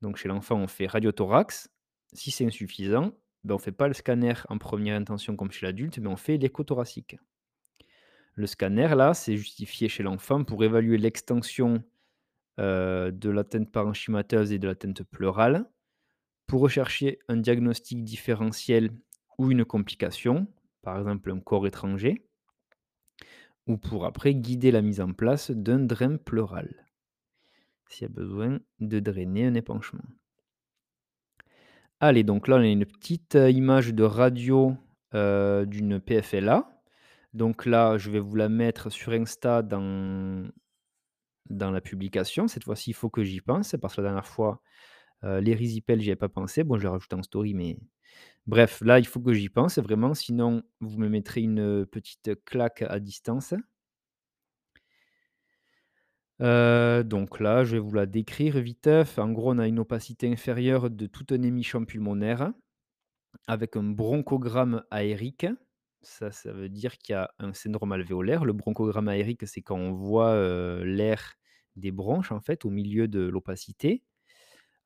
Donc chez l'enfant, on fait radiothorax. Si c'est insuffisant, ben, on fait pas le scanner en première intention comme chez l'adulte, mais on fait l'écho thoracique. Le scanner, là, c'est justifié chez l'enfant pour évaluer l'extension, heu, de l'atteinte parenchymateuse et de l'atteinte pleurale, pour rechercher un diagnostic différentiel ou une complication, par exemple un corps étranger ou pour après guider la mise en place d'un drain pleural, s'il y a besoin de drainer un épanchement. Allez, donc là, on a une petite, heu, image de radio, heu, d'une PFLA. Donc là, je vais vous la mettre sur Insta dans la publication. Cette fois-ci, il faut que j'y pense parce que la dernière fois, heu, les risipèles, j'y avais pas pensé. Bon, je l'ai rajouté en story, mais bref, là, il faut que j'y pense vraiment, sinon vous me mettrez une, petite claque à distance. Heu, donc là, je vais vous la décrire viteuf. En gros, on a une opacité inférieure de tout un hémichon pulmonaire avec un bronchogramme aérique. Ça, ça veut dire qu'il y a un syndrome alvéolaire. Le bronchogramme aérique, c'est quand on voit, heu, l'air des bronches, en fait, au milieu de l'opacité.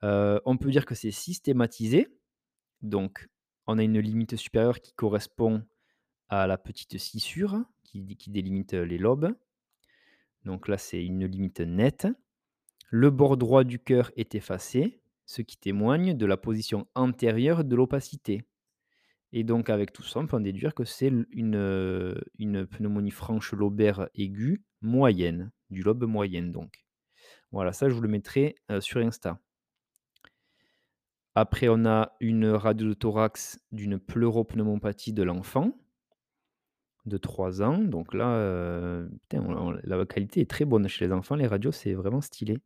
Heu, on peut dire que c'est systématisé. Donc on a une limite supérieure qui correspond à la petite scissure qui délimite, les lobes. Donc là, c'est une limite nette. Le bord droit du cœur est effacé, ce qui témoigne de la position antérieure de l'opacité. Et donc avec tout ça, on peut en déduire que c'est une, heu, une pneumonie franche lobaire aiguë moyenne, du lobe moyen donc. Voilà, ça je vous le mettrai, heu, sur Insta. Après on a une radio thorax d'une pleuropneumopathie de l'enfant de 3 ans. Donc là, on la qualité est très bonne chez les enfants, les radios, c'est vraiment stylé.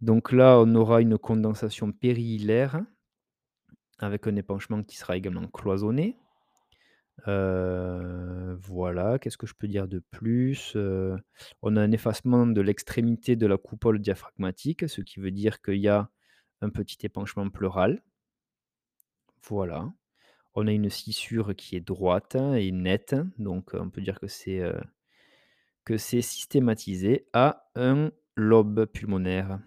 Donc là, on aura une condensation périhilaire avec un épanchement qui sera également cloisonné. Heu, voilà, qu'est-ce que je peux dire de plus? Heu, on a un effacement de l'extrémité de la coupole diaphragmatique, ce qui veut dire qu'il y a un petit épanchement pleural. Voilà. On a une scissure qui est droite et nette, donc on peut dire que c'est, heu, que c'est systématisé à un lobe pulmonaire.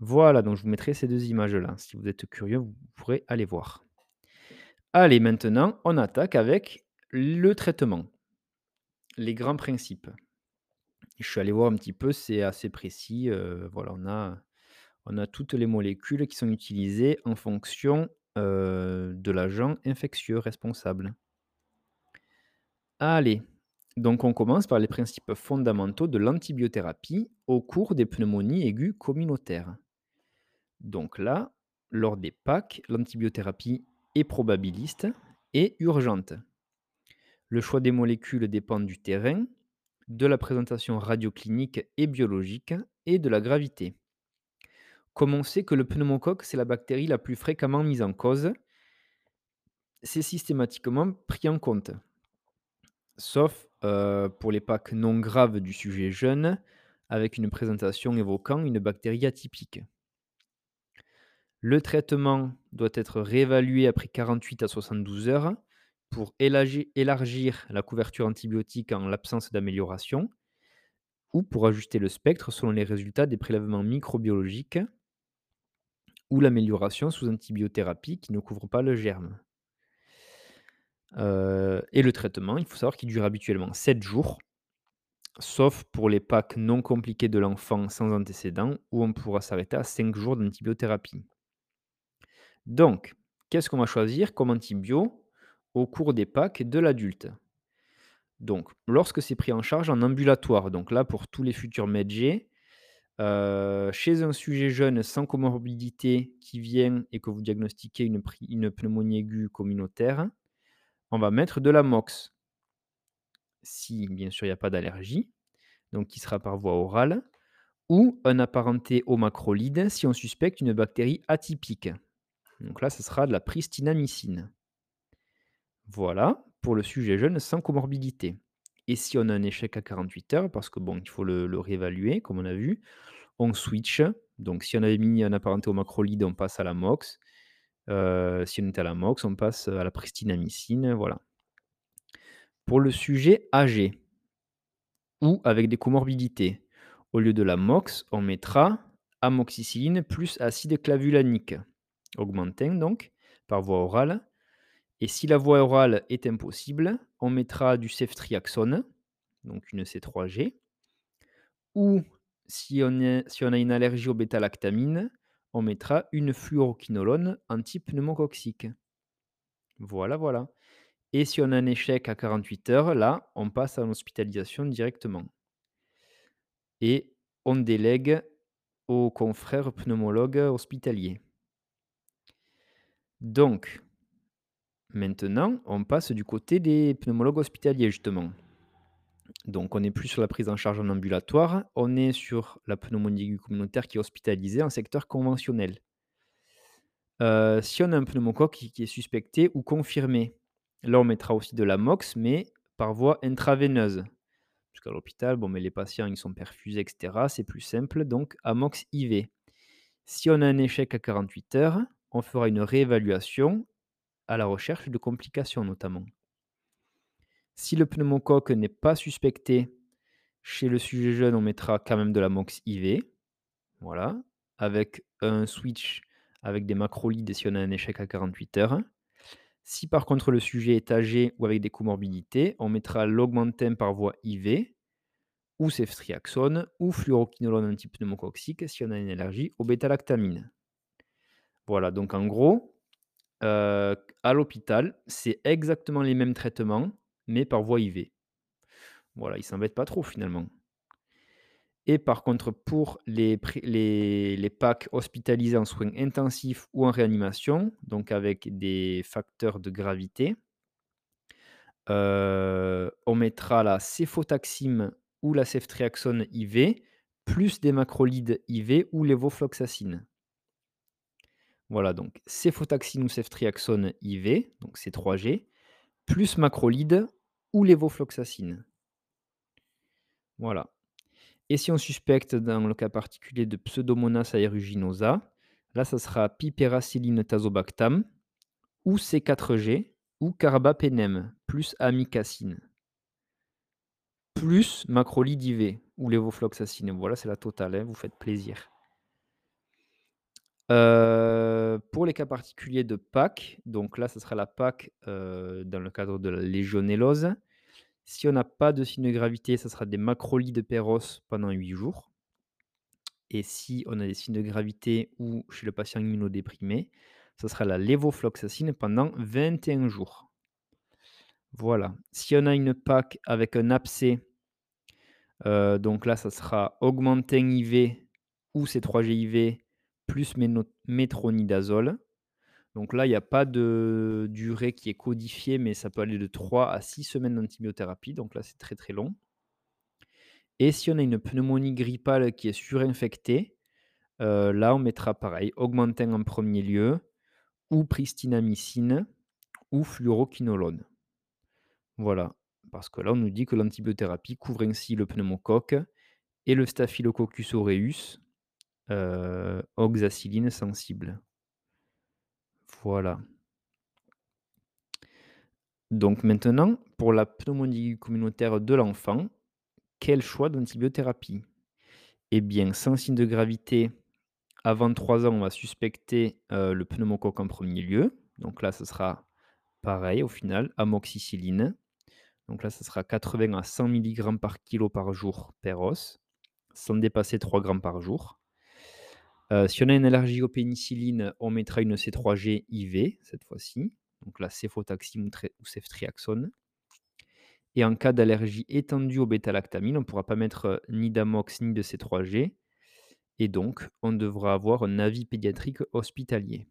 Voilà, donc je vous mettrai ces 2 images-là. Si vous êtes curieux, vous pourrez aller voir. Allez, maintenant, on attaque avec le traitement. Les grands principes. Je suis allé voir un petit peu, c'est assez précis, heu, voilà, on a on a toutes les molécules qui sont utilisées en fonction, heu, de l'agent infectieux responsable. Allez, donc on commence par les principes fondamentaux de l'antibiothérapie au cours des pneumonies aiguës communautaires. Donc là, lors des PAC, l'antibiothérapie est probabiliste et urgente. Le choix des molécules dépend du terrain, de la présentation radioclinique et biologique et de la gravité. Comme on sait que le pneumocoque, c'est la bactérie la plus fréquemment mise en cause, c'est systématiquement pris en compte. Sauf euh, pour les PAC non graves du sujet jeune, avec une présentation évoquant une bactérie atypique. Le traitement doit être réévalué après 48 à 72 heures pour élargir la couverture antibiotique en l'absence d'amélioration ou pour ajuster le spectre selon les résultats des prélèvements microbiologiques ou l'amélioration sous antibiothérapie qui ne couvre pas le germe. Et le traitement, il faut savoir qu'il dure habituellement 7 jours, sauf pour les packs non compliqués de l'enfant sans antécédent, où on pourra s'arrêter à 5 jours d'antibiothérapie. Donc, qu'est-ce qu'on va choisir comme antibio au cours des PAC de l'adulte? Donc, lorsque c'est pris en charge en ambulatoire, donc là pour tous les futurs médecins, euh, chez un sujet jeune sans comorbidité qui vient et que vous diagnostiquez une, pneumonie aiguë communautaire, on va mettre de la MOX. Si bien sûr il n'y a pas d'allergie, donc qui sera par voie orale, ou un apparenté au macrolide si on suspecte une bactérie atypique. Donc là, ce sera de la pristinamycine. Voilà, pour le sujet jeune sans comorbidité. Et si on a un échec à 48 heures, parce que bon, il faut le, réévaluer, comme on a vu, on switch. Donc si on avait mis un apparenté au macrolide, on passe à la MOX. Euh, si on est à la MOX, on passe à la pristinamycine. Voilà. Pour le sujet âgé ou avec des comorbidités, au lieu de la MOX, on mettra amoxicilline plus acide clavulanique, augmentin donc, par voie orale. Et si la voie orale est impossible, on mettra du ceftriaxone, donc une C3G. Ou si on, a une allergie au bêta-lactamine, on mettra une fluoroquinolone antipneumococcique. Voilà, voilà. Et si on a un échec à 48 heures, là, on passe à l'hospitalisation directement et on délègue aux confrères pneumologues hospitaliers. Donc, maintenant, on passe du côté des pneumologues hospitaliers, justement. Donc, on n'est plus sur la prise en charge en ambulatoire, on est sur la pneumonie communautaire qui est hospitalisée en secteur conventionnel. Euh, si on a un pneumocoque qui est suspecté ou confirmé, là, on mettra aussi de la MOX, mais par voie intraveineuse. Puisqu'à l'hôpital, mais les patients, ils sont perfusés, etc. C'est plus simple, donc Amox IV. Si on a un échec à 48 heures, on fera une réévaluation à la recherche de complications notamment. Si le pneumocoque n'est pas suspecté, chez le sujet jeune, on mettra quand même de l'Amox IV. Voilà. Avec un switch avec des macrolides si on a un échec à 48 heures. Si par contre le sujet est âgé ou avec des comorbidités, on mettra l'augmentin par voie IV ou ceftriaxone ou fluoroquinolone antipneumococcique si on a une allergie au bêta-lactamine. Voilà, donc en gros, à l'hôpital, c'est exactement les mêmes traitements, mais par voie IV. Voilà, ils s'embêtent pas trop finalement. Et par contre, pour les, les, les PAC hospitalisés en soins intensifs ou en réanimation, donc avec des facteurs de gravité, on mettra la céphotaxime ou la ceftriaxone IV, plus des macrolides IV ou lévofloxacine. Voilà, donc céphotaxine ou ceftriaxone IV, donc C3G, plus macrolide ou lévofloxacine. Voilà. Et si on suspecte dans le cas particulier de Pseudomonas aeruginosa, là, ça sera piperacilline tazobactam ou C4G ou carbapenem plus amicacine plus macrolide IV ou lévofloxacine. Voilà, c'est la totale, hein, vous faites plaisir. Euh, pour les cas particuliers de PAC, donc là, ce sera la PAC euh, dans le cadre de la légionellose. Si on n'a pas de signe de gravité, ça sera des macrolides péros pendant 8 jours. Et si on a des signes de gravité ou chez le patient immunodéprimé, ça sera la lévofloxacine pendant 21 jours. Voilà. Si on a une PAC avec un abcès, euh, donc là, ça sera augmentin IV ou C3GIV plus métronidazole. Donc là, il n'y a pas de durée qui est codifiée, mais ça peut aller de 3 à 6 semaines d'antibiothérapie. Donc là, c'est très très long. Et si on a une pneumonie grippale qui est surinfectée, euh, là, on mettra pareil, augmentin en premier lieu, ou pristinamycine, ou fluoroquinolone. Voilà, parce que là, on nous dit que l'antibiothérapie couvre ainsi le pneumocoque et le Staphylococcus aureus, euh, sensible. Voilà. Donc maintenant, pour la pneumonie communautaire de l'enfant, quel choix d'antibiothérapie? Eh bien, sans signe de gravité, avant 3 ans, on va suspecter euh, le pneumocoque en premier lieu. Donc là, ce sera pareil au final, amoxicilline. Donc là, ce sera 80 à 100 mg par kilo par jour per os, sans dépasser 3 grammes par jour. Heu, si on a une allergie aux pénicillines, on mettra une C3G IV cette fois-ci, donc la céfotaxime ou ceftriaxone et en cas d'allergie étendue aux bêta-lactamines, on ne pourra pas mettre, heu, ni d'Amox ni de C3G et donc on devra avoir un avis pédiatrique hospitalier.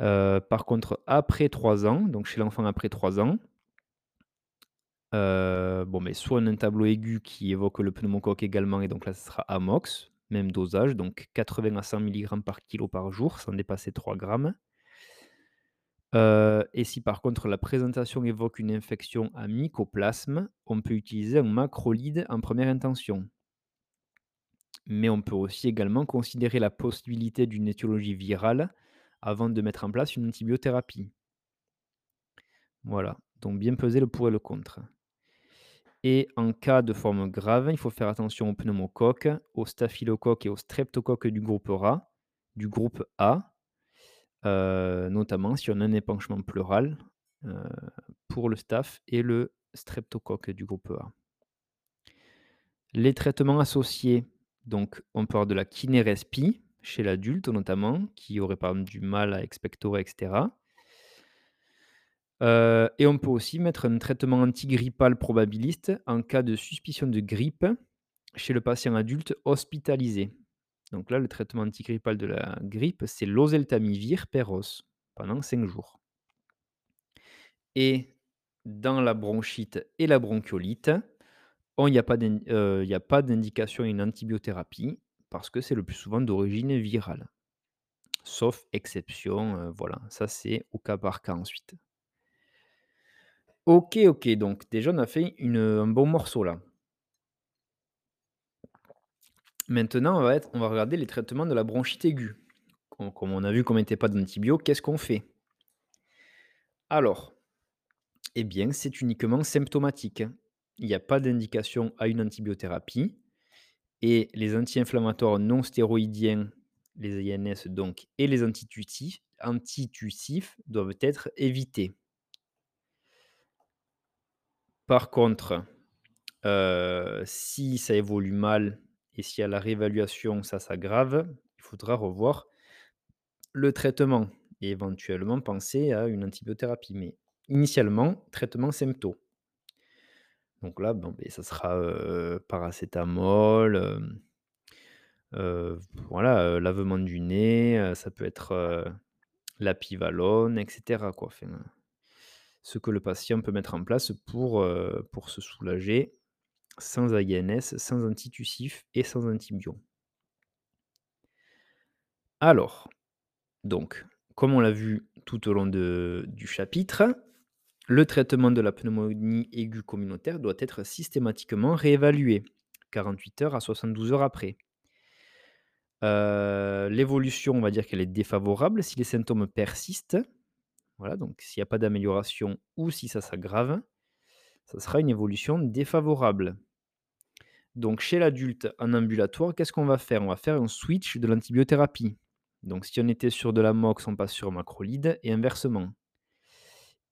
Heu, par contre après 3 ans, donc chez l'enfant après 3 ans heu, bon, mais soit on a un tableau aigu qui évoque le pneumocoque également et donc là, ce sera Amox, même dosage, donc 80 à 100 milligrammes par kilo par jour, sans dépasser 3 grammes. Heu et si par contre la présentation évoque une infection à mycoplasme, on peut utiliser un macrolide en première intention. Mais on peut aussi également considérer la possibilité d'une étiologie virale avant de mettre en place une antibiothérapie. Voilà, donc bien peser le pour et le contre. Et en cas de forme grave, il faut faire attention aux pneumocoques, aux staphylocoques et aux streptocoques du groupe RA du groupe A, heu, notamment si on a un épanchement pleural, heu, pour le staph et le streptocoque du groupe A. Les traitements associés, donc on peut avoir de la kinérespi chez l'adulte notamment, qui aurait par exemple du mal à expectorer et Heu et on peut aussi mettre un traitement antigrippal probabiliste en cas de suspicion de grippe chez le patient adulte hospitalisé. Donc là, le traitement antigrippal de la grippe, c'est l'oseltamivir peros pendant 5 jours. Et dans la bronchite et la bronchiolite, on il y a pas d'in heu, il y a pas d'indication à une antibiothérapie parce que c'est le plus souvent d'origine virale. Sauf exception, heu, voilà, ça c'est au cas par cas ensuite. OK, OK, donc déjà on a fait un bon morceau là. Maintenant, on va regarder les traitements de la bronchite aiguë. Com comme on a vu qu'on mettait pas d'antibio, qu'est-ce qu'on fait? Alors, eh bien, c'est uniquement symptomatique. Il n'y a pas d'indication à une antibiothérapie et les anti-inflammatoires non stéroïdiens, les INS donc, et les antitussifs antitussifs doivent être évités. Par contre, heu, si ça évolue mal et si à la réévaluation ça s'aggrave, il faudra revoir le traitement et éventuellement penser à une antibiothérapie. Mais initialement, traitement sympto. Donc là, beh, ça sera, heu, paracétamol, heu, voilà, lavement du nez, ça peut être, la pivalone et cetera quoi, enfin, ce que le patient peut mettre en place pour, pour se soulager sans INS, sans antitussif et sans antibio. Alors, donc, comme on l'a vu tout au long du chapitre, le traitement de la pneumonie aiguë communautaire doit être systématiquement réévalué 48 heures à 72 heures après. Heu, l'évolution, on va dire qu'elle est défavorable si les symptômes persistent. Voilà, donc s'il y a pas d'amélioration ou si ça s'aggrave, ça sera une évolution défavorable. Donc chez l'adulte en ambulatoire, qu'est-ce qu'on va faire? On va faire un switch de l'antibiothérapie. Donc si on était sur de l'Amox, on passe sur macrolide et inversement.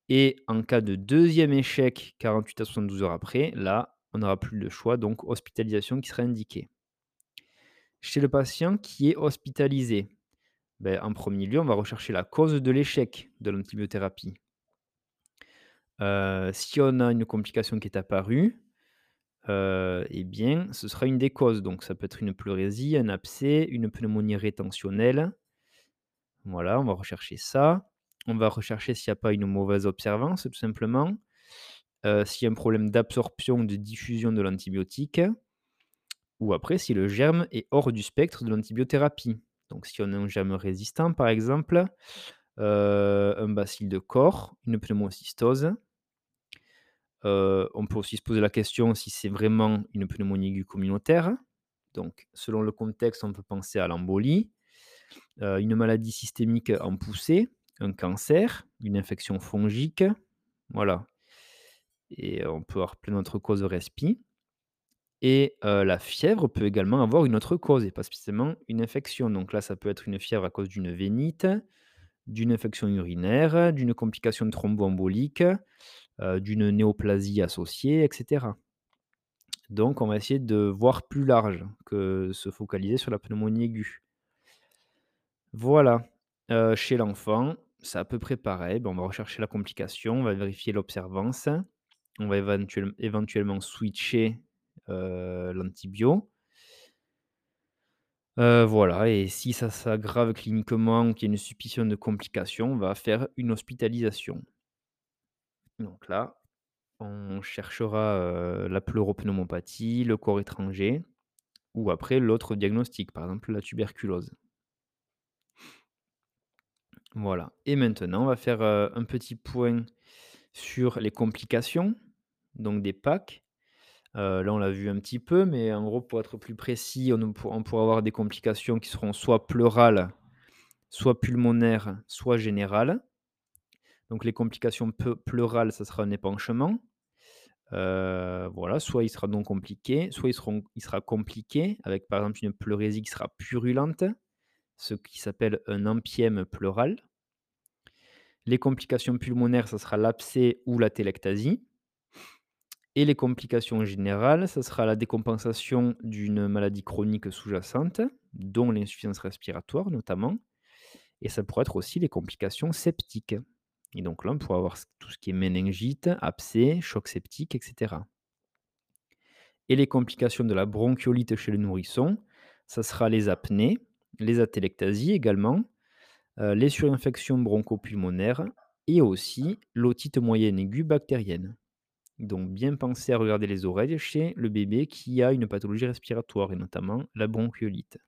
Et en cas de deuxième échec 48 à 72 heures après, là, on n'aura plus le choix, donc hospitalisation qui sera indiquée. Chez le patient qui est hospitalisé, beh, en premier lieu, on va rechercher la cause de l'échec de l'antibiothérapie. Heu, si on a une complication qui est apparue, heu et bien, ce sera une des causes. Donc ça peut être une pleurésie, un abcès, une pneumonie rétentionnelle. Voilà, on va rechercher ça. On va rechercher s'il y a pas une mauvaise observance, tout simplement. Heu, s'il y a un problème d'absorption ou de diffusion de l'antibiotique ou après si le germe est hors du spectre de l'antibiothérapie. Donc si on a un germe résistant, par exemple, heu, un bacille de corps, une pneumocystose. Heu, on peut aussi se poser la question si c'est vraiment une pneumonie aiguë communautaire. Donc selon le contexte, on peut penser à l'embolie, heu, une maladie systémique en poussée, un cancer, une infection fongique, voilà et on peut avoir plein d'autres causes respi et la fièvre peut également avoir une autre cause et pas spécialement une infection. Donc là, ça peut être une fièvre à cause d'une vénite, d'une infection urinaire, d'une complication thromboembolique, d'une néoplasie associée et cetera. Donc on va essayer de voir plus large que se focaliser sur la pneumonie aiguë. Voilà, chez l'enfant, c'est à peu près pareil. On va rechercher la complication, on va vérifier l'observance, on va éventuel éventuellement switcher, l'antibio. Heu, voilà et si ça s'aggrave cliniquement ou qu'il y a une suspicion de complication, on va faire une hospitalisation. Donc là, on cherchera, heu, la pleuropneumopathie, le corps étranger ou après l'autre diagnostic, par exemple la tuberculose. Voilà et maintenant on va faire, un petit point sur les complications, donc des PAC. Heu, là on l'a vu un petit peu, mais en gros pour être plus précis, on pourra avoir des complications qui seront soit pleurales, soit pulmonaires, soit générales. Donc les complications pleurales, ça sera un épanchement. Heu, voilà, soit il sera non compliqué, soit il sera compliqué avec par exemple une pleurésie qui sera purulente, ce qui s'appelle un empième pleural. Les complications pulmonaires, ça sera l'abcès ou la télectasie. Et les complications générales, ça sera la décompensation d'une maladie chronique sous-jacente, dont l'insuffisance respiratoire notamment. Et ça pourrait être aussi les complications septiques. Et donc là, on pourra avoir tout ce qui est méningite, abcès, choc septique, etc. Et les complications de la bronchiolite chez le nourrisson, ça sera les apnées, les atélectasies également, euh, les surinfections bronchopulmonaires et aussi l'otite moyenne aiguë bactérienne. Donc bien penser à regarder les oreilles chez le bébé qui a une pathologie respiratoire et notamment la bronchiolite.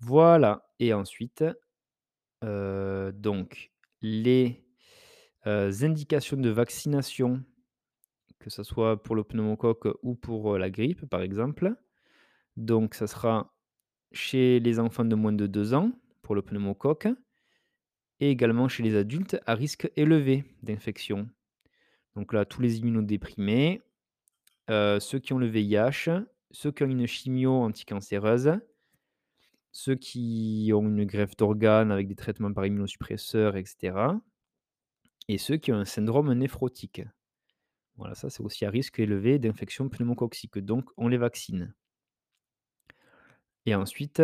Voilà et ensuite, heu, donc les, heu, indications de vaccination, que ce soit pour le pneumocoque ou pour, heu, la grippe par exemple. Donc ça sera chez les enfants de moins de 2 ans pour le pneumocoque et également chez les adultes à risque élevé d'infection. Donc là, tous les immunodéprimés, heu, ceux qui ont le VIH, ceux qui ont une chimio anticancéreuse, ceux qui ont une greffe d'organes avec des traitements par immunosuppresseurs et cetera et ceux qui ont un syndrome néphrotique. Voilà, ça, c'est aussi à risque élevé d'infection pneumococcique, donc on les vaccine. Et ensuite,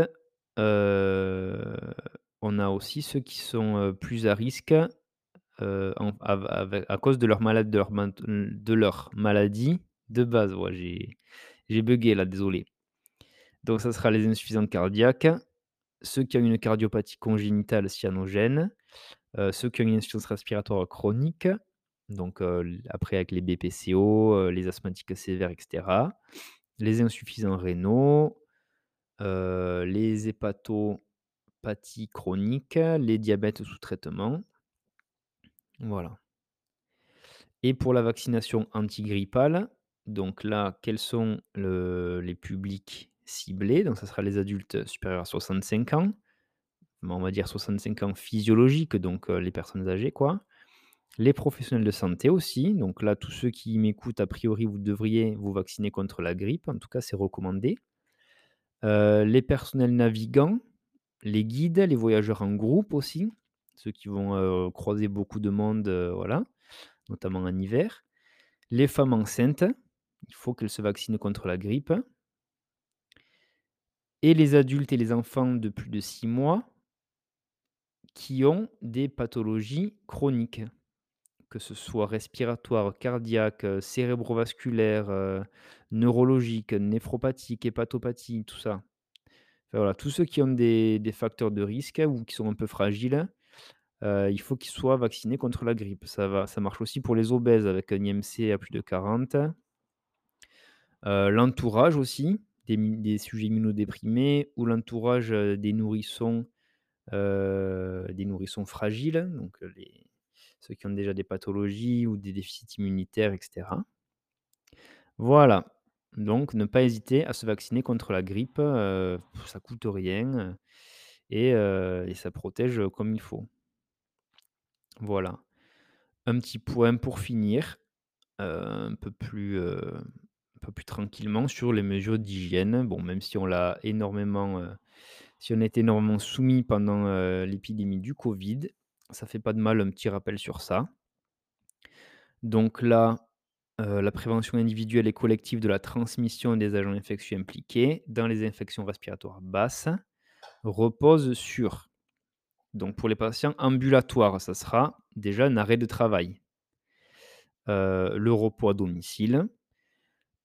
heu, on a aussi ceux qui sont, heu, plus à risque, ave à cause de leur maladie de base. J'ai j'ai buggé là, désolé. Donc ça sera les insuffisances cardiaques, ceux qui ont une cardiopathie congénitale cyanogène, heu, ceux qui ont une insuffisance respiratoire chronique, donc heu, l après avec les BPCO, les asthmatiques sévères et cetera, les insuffisants rénaux, les hépatopathies chroniques, les diabètes sous traitement. Voilà. Et pour la vaccination antigrippale, donc là, quels sont le les publics ciblés? Donc ça sera les adultes supérieurs à 65 ans, on va dire 65 ans physiologiques, donc heu, les personnes âgées quoi. Les professionnels de santé aussi, donc là, tous ceux qui m'écoutent, a priori, vous devriez vous vacciner contre la grippe, en tout cas, c'est recommandé. Heu, les personnels navigants, les guides, les voyageurs en groupe aussi, ceux qui vont, croiser beaucoup de monde, voilà, notamment en hiver. Les femmes enceintes, il faut qu'elles se vaccinent contre la grippe. Et les adultes et les enfants de plus de 6 mois qui ont des pathologies chroniques, que ce soit respiratoires, cardiaques, cérébrovasculaires, heu, neurologiques, néphropathiques, hépatopathies, tout ça. Voilà, tous ceux qui ont des des facteurs de risque ou qui sont un peu fragiles, il faut qu'ils soient vaccinés contre la grippe. Ça marche aussi pour les obèses avec un IMC à plus de 40. Heu, l'entourage aussi, des sujets immunodéprimés ou l'entourage, des nourrissons, des nourrissons fragiles, donc ceux qui ont déjà des pathologies ou des déficits immunitaires et cetera. Voilà, donc ne pas hésiter à se vacciner contre la grippe, heu, ça coûte rien, et ça protège, comme il faut. Voilà. Un petit point pour finir, heu, un peu plus, heu, un peu plus tranquillement sur les mesures d'hygiène. Bon, même si on l'a énormément, heu, si on été énormément soumis pendant, l'épidémie du covid, ça fait pas de mal un petit rappel sur ça. Donc là la prévention individuelle et collective de la transmission des agents infectieux impliqués dans les infections respiratoires basses repose sur donc pour les patients ambulatoires, ça sera déjà un arrêt de travail. Heu, le repos à domicile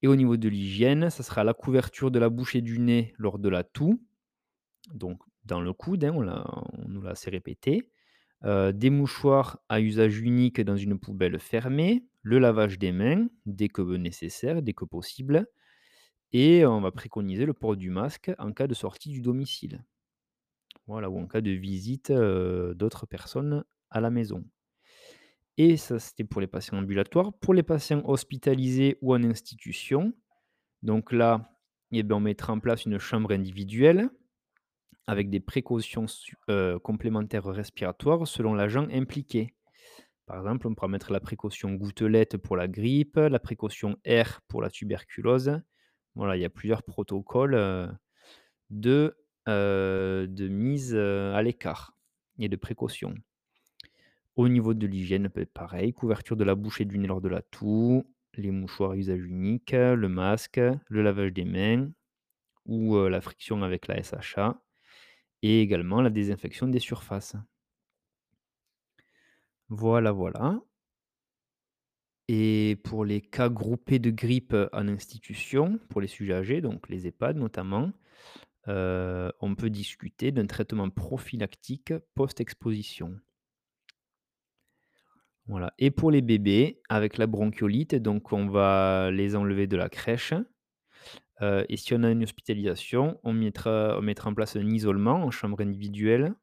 et au niveau de l'hygiène, ça sera la couverture de la bouche et du nez lors de la toux, donc dans le coude, hein, on nous l'a assez répété. Heu, des mouchoirs à usage unique dans une poubelle fermée, le lavage des mains dès que nécessaire, dès que possible et on va préconiser le port du masque en cas de sortie du domicile. Voilà, ou en cas de visite, d'autres personnes à la maison et ça, c'était pour les patients ambulatoires. Pour les patients hospitalisés ou en institution, donc là, eh ben, on mettra en place une chambre individuelle avec des précautions complémentaires respiratoires selon l'agent impliqué. Par exemple, on pourra mettre la précaution gouttelette pour la grippe, la précaution R pour la tuberculose. Voilà, il y a plusieurs protocoles, de, heu, de mise, heu, à l'écart et de précaution. Au niveau de l'hygiène, beh, pareil, couverture de la bouche et du nez lors de la toux, les mouchoirs à usage unique, le masque, le lavage des mains ou, heu, la friction avec la SHA et également la désinfection des surfaces. Voilà, voilà. Et pour les cas groupés de grippe, en institution, pour les sujets âgés, donc les EHPAD notamment, heu, on peut discuter d'un traitement prophylactique post-exposition. Voilà. Et pour les bébés, avec la bronchiolite, donc on va les enlever de la crèche, heu et si on a une hospitalisation, on mettra en place un isolement en chambre individuelle,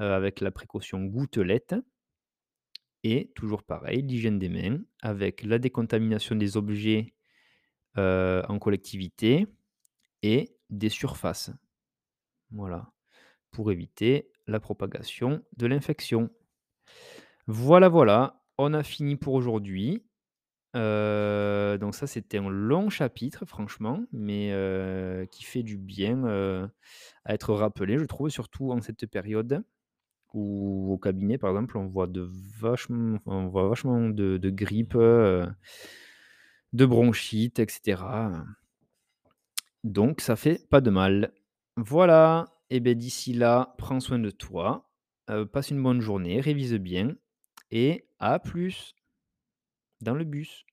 heu, avec la précaution gouttelette. Et toujours pareil, l'hygiène des mains avec la décontamination des objets, en collectivité. Et des surfaces. Voilà, pour éviter la propagation de l'infection. Voilà, voilà, on a fini pour aujourd'hui. Heu, donc ça, c'était un long chapitre franchement, mais heu, qui fait du bien, heu, à être rappelé, je trouve, surtout en cette période où au cabinet, par exemple, on voit de vachement on voit vachement de de grippe, de bronchite et cetera, donc ça fait pas de mal. Voilà et beh, d'ici là, prends soin de toi, heu, passe une bonne journée, révise bien et à plus dans le bus.